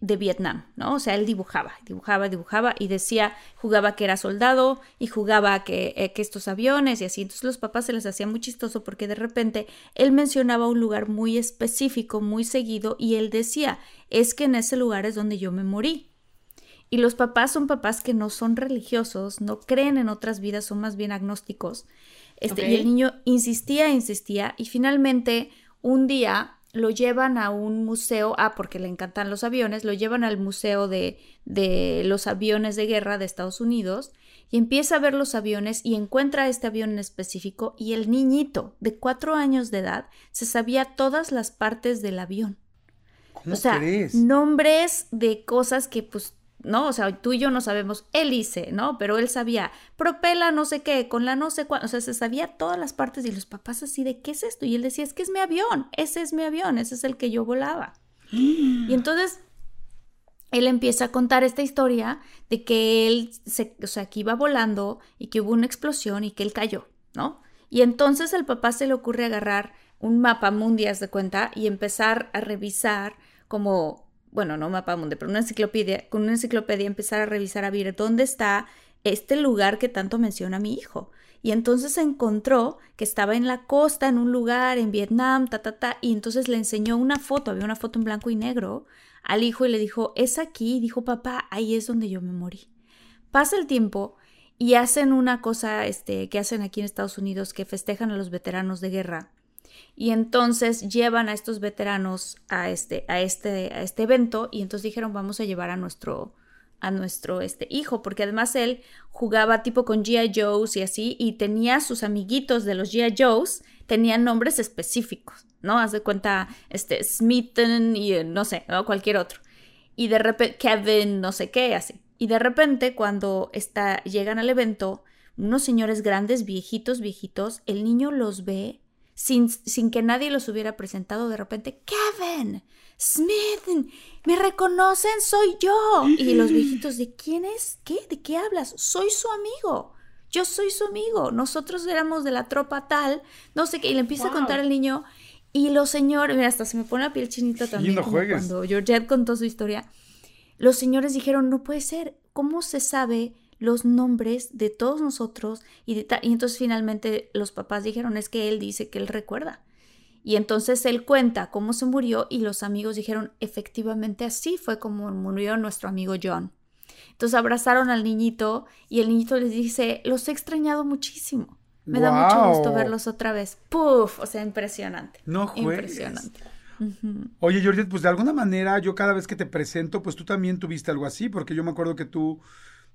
de Vietnam, ¿no? O sea, él dibujaba, dibujaba, dibujaba y decía, jugaba que era soldado y jugaba que, eh, que, estos aviones y así. Entonces los papás se les hacía muy chistoso porque de repente él mencionaba un lugar muy específico, muy seguido y él decía, es que en ese lugar es donde yo me morí. Y los papás son papás que no son religiosos, no creen en otras vidas, son más bien agnósticos. Este, Y el niño insistía, insistía y finalmente un día lo llevan a un museo, ah, porque le encantan los aviones, lo llevan al museo de, de los aviones de guerra de Estados Unidos y empieza a ver los aviones y encuentra este avión en específico y el niñito de cuatro años de edad se sabía todas las partes del avión. ¿Cómo o sea, nombres de cosas que pues ¿no? O sea, tú y yo no sabemos hélice, ¿no? Pero él sabía propela no sé qué, con la no sé cuánto, o sea, se sabía todas las partes y los papás así de, ¿qué es esto? Y él decía, es que es mi avión, ese es mi avión, ese es el que yo volaba. Y entonces él empieza a contar esta historia de que él, se, o sea, que iba volando y que hubo una explosión y que él cayó, ¿no? Y entonces el papá se le ocurre agarrar un mapa mundial de cuenta y empezar a revisar como bueno, no mapa mundo, pero una enciclopedia, con una enciclopedia empezar a revisar a ver dónde está este lugar que tanto menciona mi hijo. Y entonces encontró que estaba en la costa, en un lugar, en Vietnam, ta, ta, ta, y entonces le enseñó una foto, había una foto en blanco y negro, al hijo y le dijo, es aquí, y dijo, papá, ahí es donde yo me morí. Pasa el tiempo y hacen una cosa este, que hacen aquí en Estados Unidos, que festejan a los veteranos de guerra y entonces llevan a estos veteranos a este, a este, a este evento y entonces dijeron vamos a llevar a nuestro, a nuestro este, hijo, porque además él jugaba tipo con G.I. Joes y así, y tenía sus amiguitos de los G.I. Joes, tenían nombres específicos, ¿no? Haz de cuenta, este, Smithen y eh, no sé, ¿no? cualquier otro. Y de repente, Kevin, no sé qué, así. Y de repente, cuando está, llegan al evento, unos señores grandes, viejitos, viejitos, el niño los ve sin, que nadie los hubiera presentado, de repente, Kevin, Smith, me reconocen, soy yo. Y los viejitos, ¿de quién es? ¿Qué? ¿De qué hablas? Soy su amigo. Yo soy su amigo. Nosotros éramos de la tropa tal, no sé qué. Y le empieza a contar al niño. Y los señores, mira, hasta se me pone la piel chinita también. cuando Georgette contó su historia. Los señores dijeron, no puede ser. ¿Cómo se sabe los nombres de todos nosotros y, y entonces finalmente los papás dijeron es que él dice que él recuerda. Y entonces él cuenta cómo se murió y los amigos dijeron efectivamente así fue como murió nuestro amigo John. Entonces abrazaron al niñito y el niñito les dice, los he extrañado muchísimo. Me da mucho gusto verlos otra vez. Puf, o sea, impresionante. No juegues. Impresionante. Oye, Jordi, pues de alguna manera yo cada vez que te presento, pues tú también tuviste algo así, porque yo me acuerdo que tú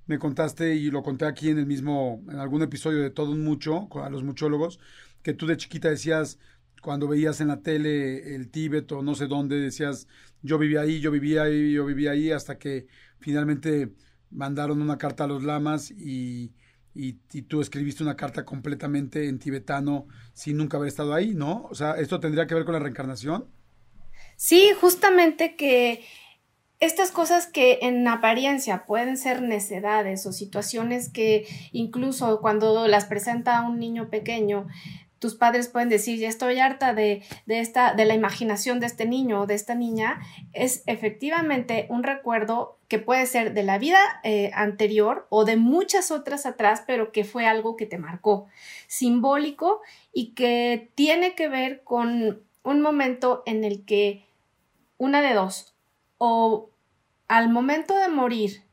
me contaste y lo conté aquí en el mismo, en algún episodio de Todo un Mucho, a los muchólogos, que tú de chiquita decías, cuando veías en la tele el Tíbet o no sé dónde, decías, yo vivía ahí, yo vivía ahí, yo vivía ahí, hasta que finalmente mandaron una carta a los lamas y, y, tú escribiste una carta completamente en tibetano sin nunca haber estado ahí, ¿no? O sea, ¿esto tendría que ver con la reencarnación? Sí, justamente que estas cosas que en apariencia pueden ser necedades o situaciones que incluso cuando las presenta un niño pequeño, tus padres pueden decir, ya estoy harta de, esta, de la imaginación de este niño o de esta niña, es efectivamente un recuerdo que puede ser de la vida eh, anterior o de muchas otras atrás, pero que fue algo que te marcó, simbólico y que tiene que ver con un momento en el que una de dos, o al momento de morir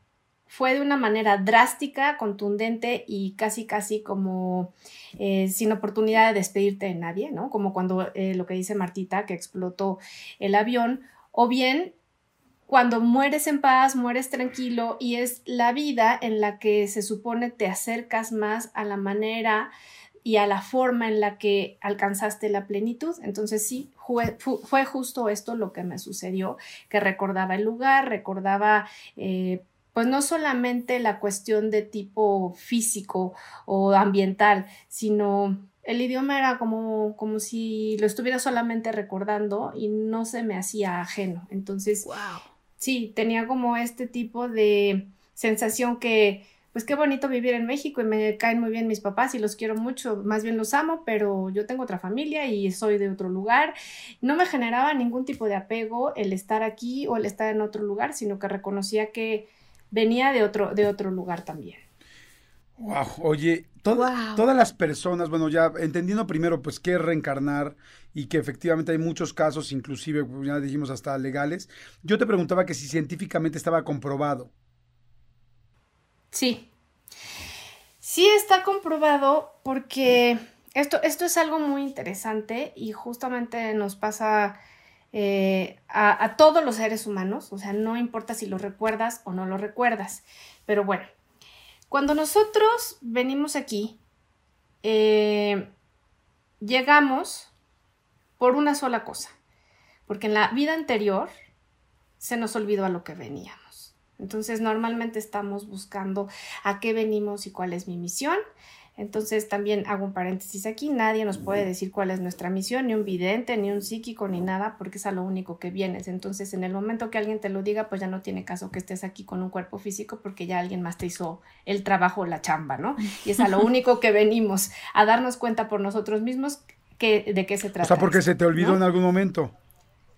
fue de una manera drástica, contundente y casi, casi como eh, sin oportunidad de despedirte de nadie, ¿no? Como cuando eh, lo que dice Martita, que explotó el avión, o bien cuando mueres en paz, mueres tranquilo y es la vida en la que se supone te acercas más a la manera y a la forma en la que alcanzaste la plenitud. Entonces sí, fue, fue justo esto lo que me sucedió, que recordaba el lugar, recordaba... Eh, pues no solamente la cuestión de tipo físico o ambiental, sino el idioma era como, como si lo estuviera solamente recordando y no se me hacía ajeno. Entonces, sí, tenía como este tipo de sensación que, pues qué bonito vivir en México y me caen muy bien mis papás y los quiero mucho, más bien los amo, pero yo tengo otra familia y soy de otro lugar. No me generaba ningún tipo de apego el estar aquí o el estar en otro lugar, sino que reconocía que venía de otro, de otro lugar también. Wow, oye, todas las personas, bueno, ya entendiendo primero pues qué es reencarnar y que efectivamente hay muchos casos, inclusive ya dijimos hasta legales, yo te preguntaba que si científicamente estaba comprobado. Sí, sí está comprobado porque esto, esto es algo muy interesante y justamente nos pasa eh, a, todos los seres humanos, o sea, no importa si lo recuerdas o no lo recuerdas, pero bueno, cuando nosotros venimos aquí, eh, llegamos por una sola cosa, porque en la vida anterior se nos olvidó a lo que veníamos. Entonces, normalmente estamos buscando a qué venimos y cuál es mi misión. Entonces también hago un paréntesis aquí, nadie nos puede decir cuál es nuestra misión, ni un vidente, ni un psíquico, ni nada, porque es a lo único que vienes. Entonces en el momento que alguien te lo diga, pues ya no tiene caso que estés aquí con un cuerpo físico porque ya alguien más te hizo el trabajo, la chamba, ¿no? Y es a lo único que venimos, a darnos cuenta por nosotros mismos que, de qué se trata. O sea, porque se te olvidó en algún momento.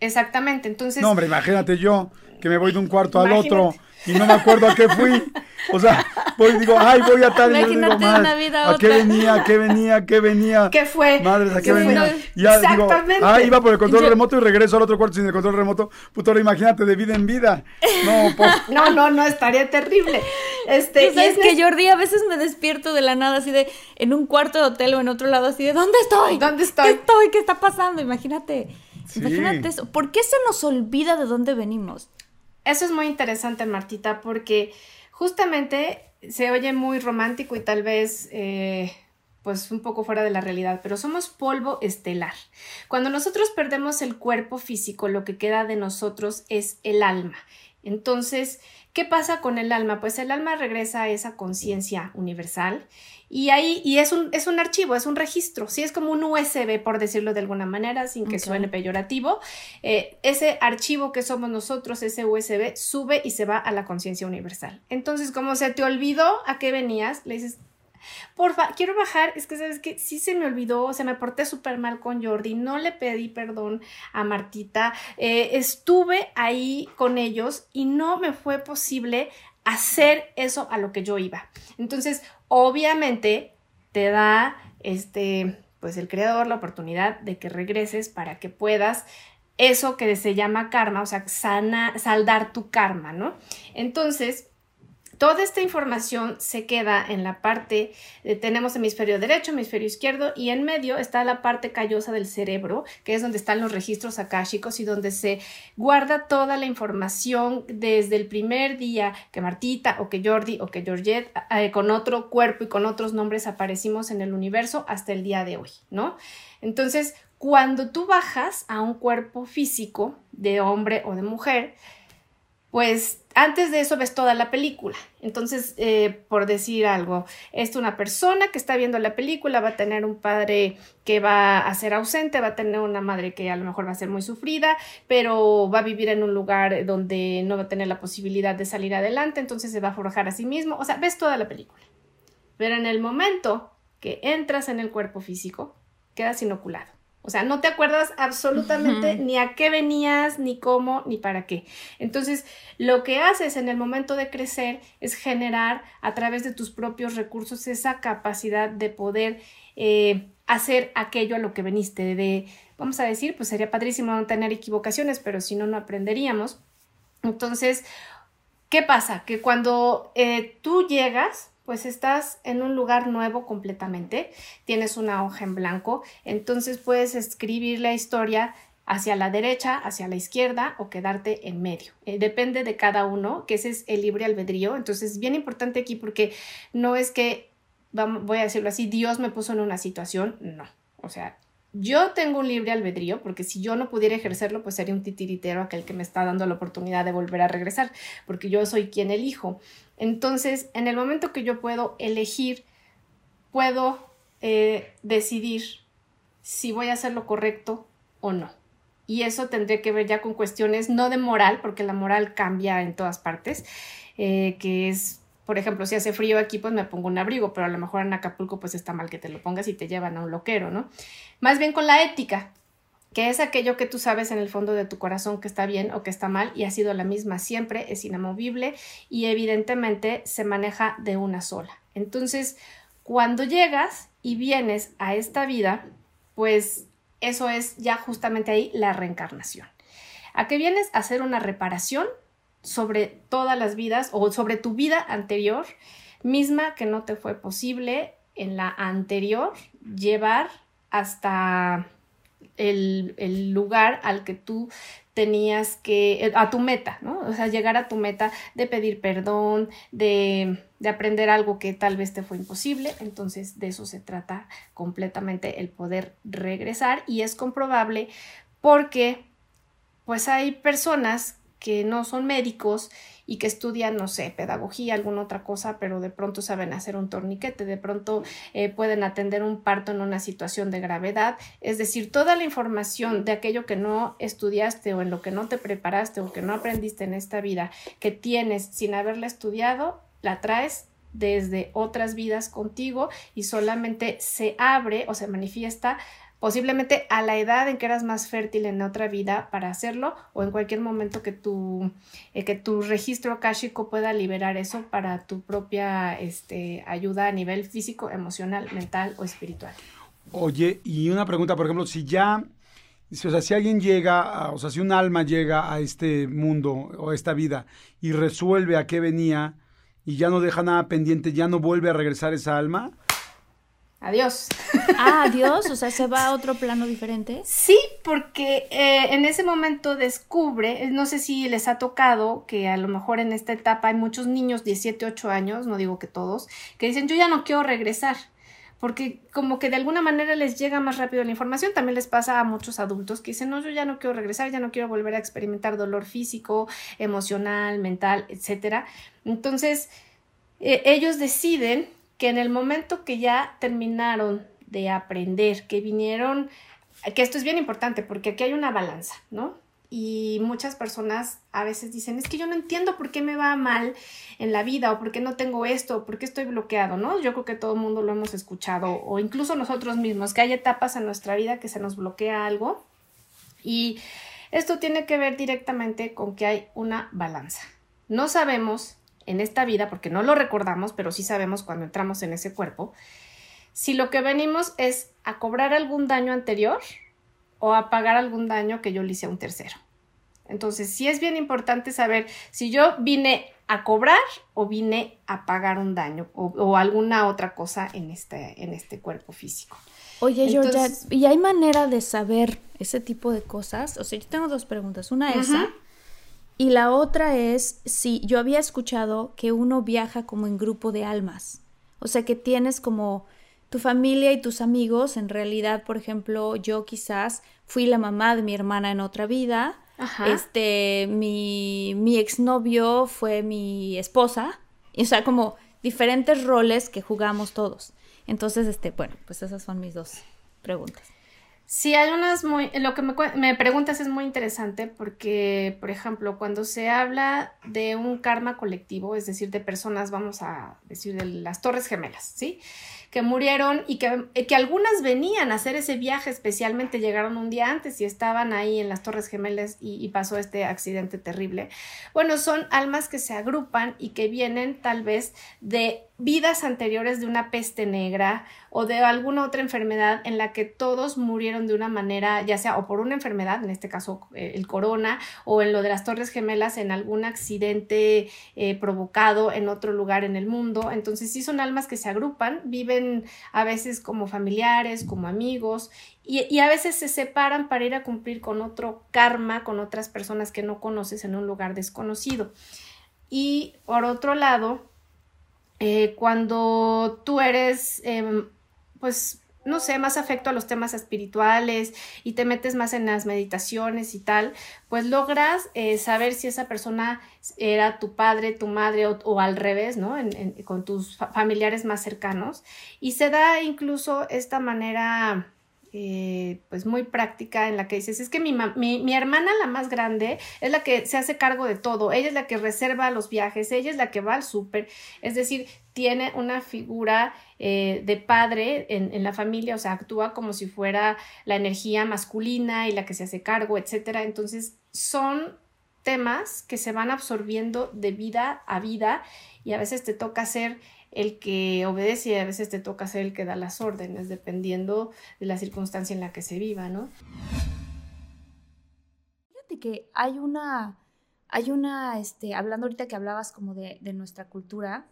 Exactamente, entonces... No, hombre, imagínate yo que me voy de un cuarto al otro y no me acuerdo a qué fui. O sea, voy digo, ay, voy a tal y yo digo, una vida ¿a qué venía? ¿A qué venía? ¿A qué venía? ¿Qué fue? Madres, ¿a qué, venía? ya digo, ay, iba por el control remoto y regreso al otro cuarto sin el control remoto. Puto, ahora imagínate, de vida en vida. No, pues. no, no, no, estaría terrible. Este, y es que Jordi a veces me despierto de la nada así de en un cuarto de hotel o en otro lado así de ¿dónde estoy? ¿Dónde estoy? ¿Qué estoy? ¿Qué está pasando? Imagínate. Imagínate eso. ¿Por qué se nos olvida de dónde venimos? Eso es muy interesante, Martita, porque justamente se oye muy romántico y tal vez eh, pues un poco fuera de la realidad, pero somos polvo estelar. Cuando nosotros perdemos el cuerpo físico, lo que queda de nosotros es el alma. Entonces, ¿qué pasa con el alma? Pues el alma regresa a esa conciencia universal y ahí, y es un, es un archivo, es un registro, sí, es como un USB, por decirlo de alguna manera, sin que suene peyorativo. Eh, ese archivo que somos nosotros, ese USB, sube y se va a la conciencia universal. Entonces, como se te olvidó a qué venías, le dices, porfa, quiero bajar, es que sabes que sí se me olvidó, se me porté súper mal con Jordi, no le pedí perdón a Martita, eh, estuve ahí con ellos y no me fue posible hacer eso a lo que yo iba. Entonces, obviamente, te da este, pues el creador la oportunidad de que regreses para que puedas eso que se llama karma, o sea, sana, saldar tu karma, ¿no? Entonces, Toda esta información se queda en la parte, tenemos hemisferio derecho, hemisferio izquierdo y en medio está la parte callosa del cerebro, que es donde están los registros akáshicos y donde se guarda toda la información desde el primer día que Martita o que Jordi o que Georgette eh, con otro cuerpo y con otros nombres aparecimos en el universo hasta el día de hoy, ¿no? Entonces, cuando tú bajas a un cuerpo físico de hombre o de mujer, pues antes de eso ves toda la película. Entonces, eh, por decir algo, es una persona que está viendo la película, va a tener un padre que va a ser ausente, va a tener una madre que a lo mejor va a ser muy sufrida, pero va a vivir en un lugar donde no va a tener la posibilidad de salir adelante, entonces se va a forjar a sí mismo. O sea, ves toda la película. Pero en el momento que entras en el cuerpo físico, quedas inoculado. O sea, no te acuerdas absolutamente ni a qué venías, ni cómo, ni para qué. Entonces, lo que haces en el momento de crecer es generar a través de tus propios recursos esa capacidad de poder eh, hacer aquello a lo que veniste. De, vamos a decir, pues sería padrísimo no tener equivocaciones, pero si no, no aprenderíamos. Entonces, ¿qué pasa? Que cuando eh, tú llegas, pues estás en un lugar nuevo completamente, tienes una hoja en blanco, entonces puedes escribir la historia hacia la derecha, hacia la izquierda o quedarte en medio. Eh, depende de cada uno, que ese es el libre albedrío. Entonces es bien importante aquí porque no es que, voy a decirlo así, Dios me puso en una situación, no. O sea, yo tengo un libre albedrío porque si yo no pudiera ejercerlo, pues sería un titiritero aquel que me está dando la oportunidad de volver a regresar, porque yo soy quien elijo. Entonces, en el momento que yo puedo elegir, puedo eh, decidir si voy a hacer lo correcto o no. Y eso tendré que ver ya con cuestiones no de moral, porque la moral cambia en todas partes, eh, que es por ejemplo, si hace frío aquí, pues me pongo un abrigo, pero a lo mejor en Acapulco, pues está mal que te lo pongas y te llevan a un loquero, ¿no? Más bien con la ética, que es aquello que tú sabes en el fondo de tu corazón que está bien o que está mal y ha sido la misma siempre, es inamovible y evidentemente se maneja de una sola. Entonces, cuando llegas y vienes a esta vida, pues eso es ya justamente ahí la reencarnación. ¿A qué vienes? A hacer una reparación sobre todas las vidas o sobre tu vida anterior, misma que no te fue posible en la anterior llevar hasta el, lugar al que tú tenías que, a tu meta, ¿no? O sea, llegar a tu meta de pedir perdón, de, de, aprender algo que tal vez te fue imposible. Entonces, de eso se trata completamente el poder regresar y es comprobable porque, pues hay personas que no son médicos y que estudian, no sé, pedagogía, alguna otra cosa, pero de pronto saben hacer un torniquete, de pronto eh, pueden atender un parto en una situación de gravedad. Es decir, toda la información de aquello que no estudiaste o en lo que no te preparaste o que no aprendiste en esta vida, que tienes sin haberla estudiado, la traes desde otras vidas contigo y solamente se abre o se manifiesta posiblemente a la edad en que eras más fértil en otra vida para hacerlo o en cualquier momento que tu, eh, que tu registro akáshico pueda liberar eso para tu propia este, ayuda a nivel físico, emocional, mental o espiritual. Oye, y una pregunta, por ejemplo, si ya, o sea, si alguien llega, o sea, si un alma llega a este mundo o a esta vida y resuelve a qué venía y ya no deja nada pendiente, ya no vuelve a regresar esa alma, adiós. Ah, adiós, o sea, se va a otro plano diferente. Sí, porque eh, en ese momento descubre, eh, no sé si les ha tocado que a lo mejor en esta etapa hay muchos niños, 17, 8 años, no digo que todos, que dicen yo ya no quiero regresar. Porque como que de alguna manera les llega más rápido la información, también les pasa a muchos adultos que dicen, no, yo ya no quiero regresar, ya no quiero volver a experimentar dolor físico, emocional, mental, etcétera. Entonces, eh, ellos deciden que en el momento que ya terminaron de aprender, que vinieron, que esto es bien importante porque aquí hay una balanza, ¿no? Y muchas personas a veces dicen, es que yo no entiendo por qué me va mal en la vida o por qué no tengo esto o por qué estoy bloqueado, ¿no? Yo creo que todo el mundo lo hemos escuchado o incluso nosotros mismos, que hay etapas en nuestra vida que se nos bloquea algo y esto tiene que ver directamente con que hay una balanza. No sabemos en esta vida, porque no lo recordamos, pero sí sabemos cuando entramos en ese cuerpo, si lo que venimos es a cobrar algún daño anterior o a pagar algún daño que yo le hice a un tercero. Entonces, sí es bien importante saber si yo vine a cobrar o vine a pagar un daño o, alguna otra cosa en este, en este cuerpo físico. Oye, Georgia, ¿y hay manera de saber ese tipo de cosas? O sea, yo tengo dos preguntas. Una es esa. Y la otra es si yo había escuchado que uno viaja como en grupo de almas. O sea, que tienes como tu familia y tus amigos. En realidad, por ejemplo, yo quizás fui la mamá de mi hermana en otra vida Este, mi, mi exnovio fue mi esposa. O sea, como diferentes roles que jugamos todos. Entonces, este, bueno, pues esas son mis dos preguntas. Sí, hay unas muy, lo que me, me, preguntas es muy interesante porque, por ejemplo, cuando se habla de un karma colectivo, es decir, de personas, vamos a decir, de las Torres Gemelas, ¿sí? que murieron y que, que, algunas venían a hacer ese viaje, especialmente llegaron un día antes y estaban ahí en las Torres Gemelas y, y, pasó este accidente terrible. Bueno, son almas que se agrupan y que vienen tal vez de vidas anteriores de una peste negra o de alguna otra enfermedad en la que todos murieron de una manera, ya sea o por una enfermedad, en este caso eh, el corona, o en lo de las Torres Gemelas, en algún accidente eh, provocado en otro lugar en el mundo. Entonces sí son almas que se agrupan, viven a veces como familiares, como amigos, y, y a veces se separan para ir a cumplir con otro karma, con otras personas que no conoces en un lugar desconocido. Y por otro lado, eh, cuando tú eres, em, pues, no sé, más afecto a los temas espirituales y te metes más en las meditaciones y tal, pues logras eh, saber si esa persona era tu padre, tu madre o, al revés, ¿no? con tus familiares más cercanos. Y se da incluso esta manera eh, pues muy práctica en la que dices, es que mi, mi, hermana, la más grande, es la que se hace cargo de todo, ella es la que reserva los viajes, ella es la que va al súper, es decir, tiene una figura eh, de padre en, en, la familia, o sea, actúa como si fuera la energía masculina y la que se hace cargo, etcétera. Entonces, son temas que se van absorbiendo de vida a vida y a veces te toca ser el que obedece y a veces te toca ser el que da las órdenes, dependiendo de la circunstancia en la que se viva, ¿no? Fíjate que hay una, hay una, este, hablando ahorita que hablabas como de, nuestra cultura,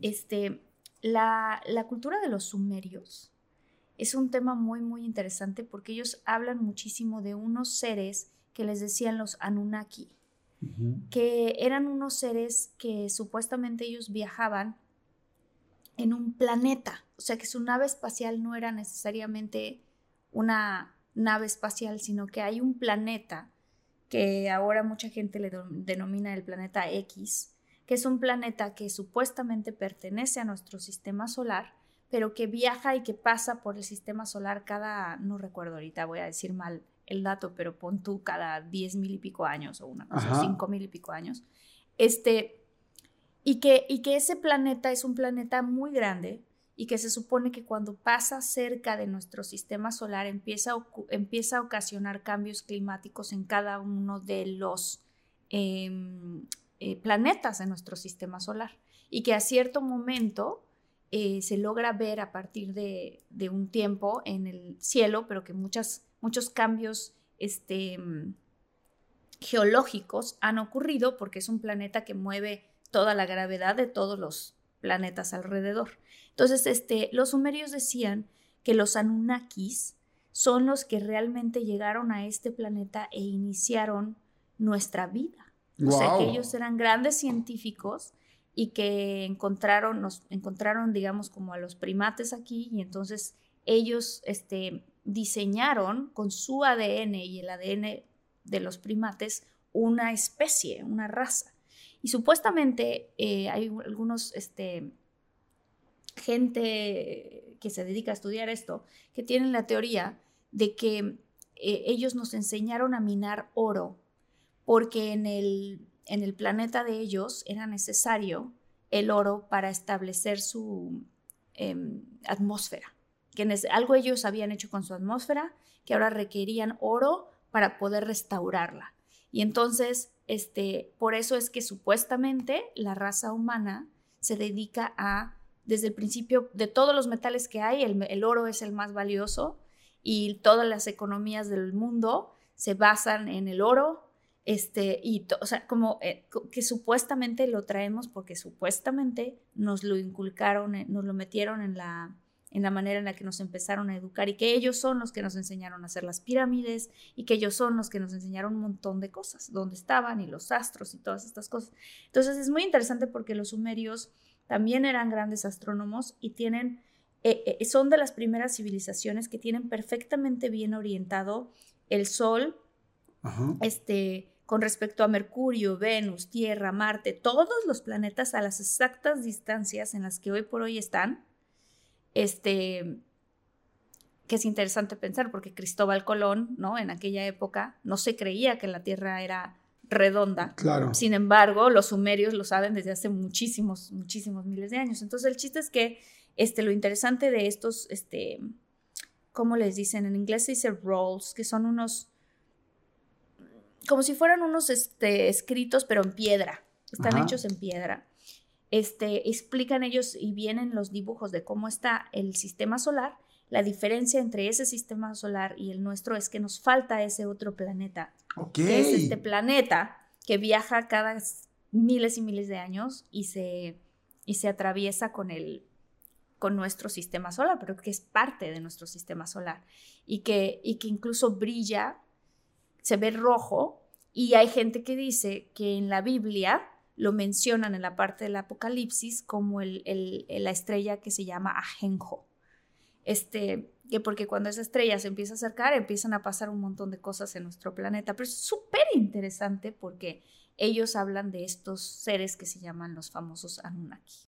este, la, la cultura de los sumerios es un tema muy, muy interesante porque ellos hablan muchísimo de unos seres que les decían los Anunnaki, que eran unos seres que supuestamente ellos viajaban en un planeta. O sea que su nave espacial no era necesariamente una nave espacial, sino que hay un planeta que ahora mucha gente le denomina el planeta X, que es un planeta que supuestamente pertenece a nuestro sistema solar, pero que viaja y que pasa por el sistema solar cada, no recuerdo ahorita, voy a decir mal el dato, pero pon tú cada diez mil y pico años o una cosa, cinco mil y pico años. Este, y que, y que ese planeta es un planeta muy grande y que se supone que cuando pasa cerca de nuestro sistema solar empieza a, empieza a ocasionar cambios climáticos en cada uno de los em, eh, planetas de nuestro sistema solar. Y que a cierto momento eh, se logra ver a partir de, un tiempo en el cielo, pero que muchas, muchos cambios este, geológicos han ocurrido porque es un planeta que mueve toda la gravedad de todos los planetas alrededor. Entonces, este, los sumerios decían que los Anunnakis son los que realmente llegaron a este planeta e iniciaron nuestra vida. O sea, que ellos eran grandes científicos y que encontraron, nos encontraron, digamos, como a los primates aquí y entonces ellos este, diseñaron con su ADN y el ADN de los primates una especie, una raza. Y supuestamente eh, hay algunos, este, gente que se dedica a estudiar esto, que tienen la teoría de que eh, ellos nos enseñaron a minar oro porque en el, en el planeta de ellos era necesario el oro para establecer su em, atmósfera. Que algo ellos habían hecho con su atmósfera que ahora requerían oro para poder restaurarla. Y entonces este, por eso es que supuestamente la raza humana se dedica a, desde el principio, de todos los metales que hay, el, oro es el más valioso y todas las economías del mundo se basan en el oro, este, y, o sea, como eh, que supuestamente lo traemos porque supuestamente nos lo inculcaron, eh, nos lo metieron en la, en la manera en la que nos empezaron a educar y que ellos son los que nos enseñaron a hacer las pirámides y que ellos son los que nos enseñaron un montón de cosas, dónde estaban y los astros y todas estas cosas. Entonces es muy interesante porque los sumerios también eran grandes astrónomos y tienen, eh, eh, son de las primeras civilizaciones que tienen perfectamente bien orientado el sol este, con respecto a Mercurio, Venus, Tierra, Marte, todos los planetas a las exactas distancias en las que hoy por hoy están, este, que es interesante pensar porque Cristóbal Colón, ¿no? En aquella época no se creía que la Tierra era redonda. Claro. Sin embargo, los sumerios lo saben desde hace muchísimos, muchísimos miles de años. Entonces, el chiste es que este, lo interesante de estos, este, ¿cómo les dicen? En inglés se dice rolls, que son unos como si fueran unos este, escritos, pero en piedra. Están hechos en piedra. Este, explican ellos y vienen los dibujos de cómo está el sistema solar. La diferencia entre ese sistema solar y el nuestro es que nos falta ese otro planeta. Que es este planeta que viaja cada miles y miles de años y se, y se atraviesa con el, con nuestro sistema solar, pero que es parte de nuestro sistema solar y que, y que incluso brilla se ve rojo y hay gente que dice que en la Biblia lo mencionan en la parte del Apocalipsis como el, la estrella que se llama Ajenjo. Este, que porque cuando esa estrella se empieza a acercar empiezan a pasar un montón de cosas en nuestro planeta, pero es súper interesante porque ellos hablan de estos seres que se llaman los famosos Anunnaki.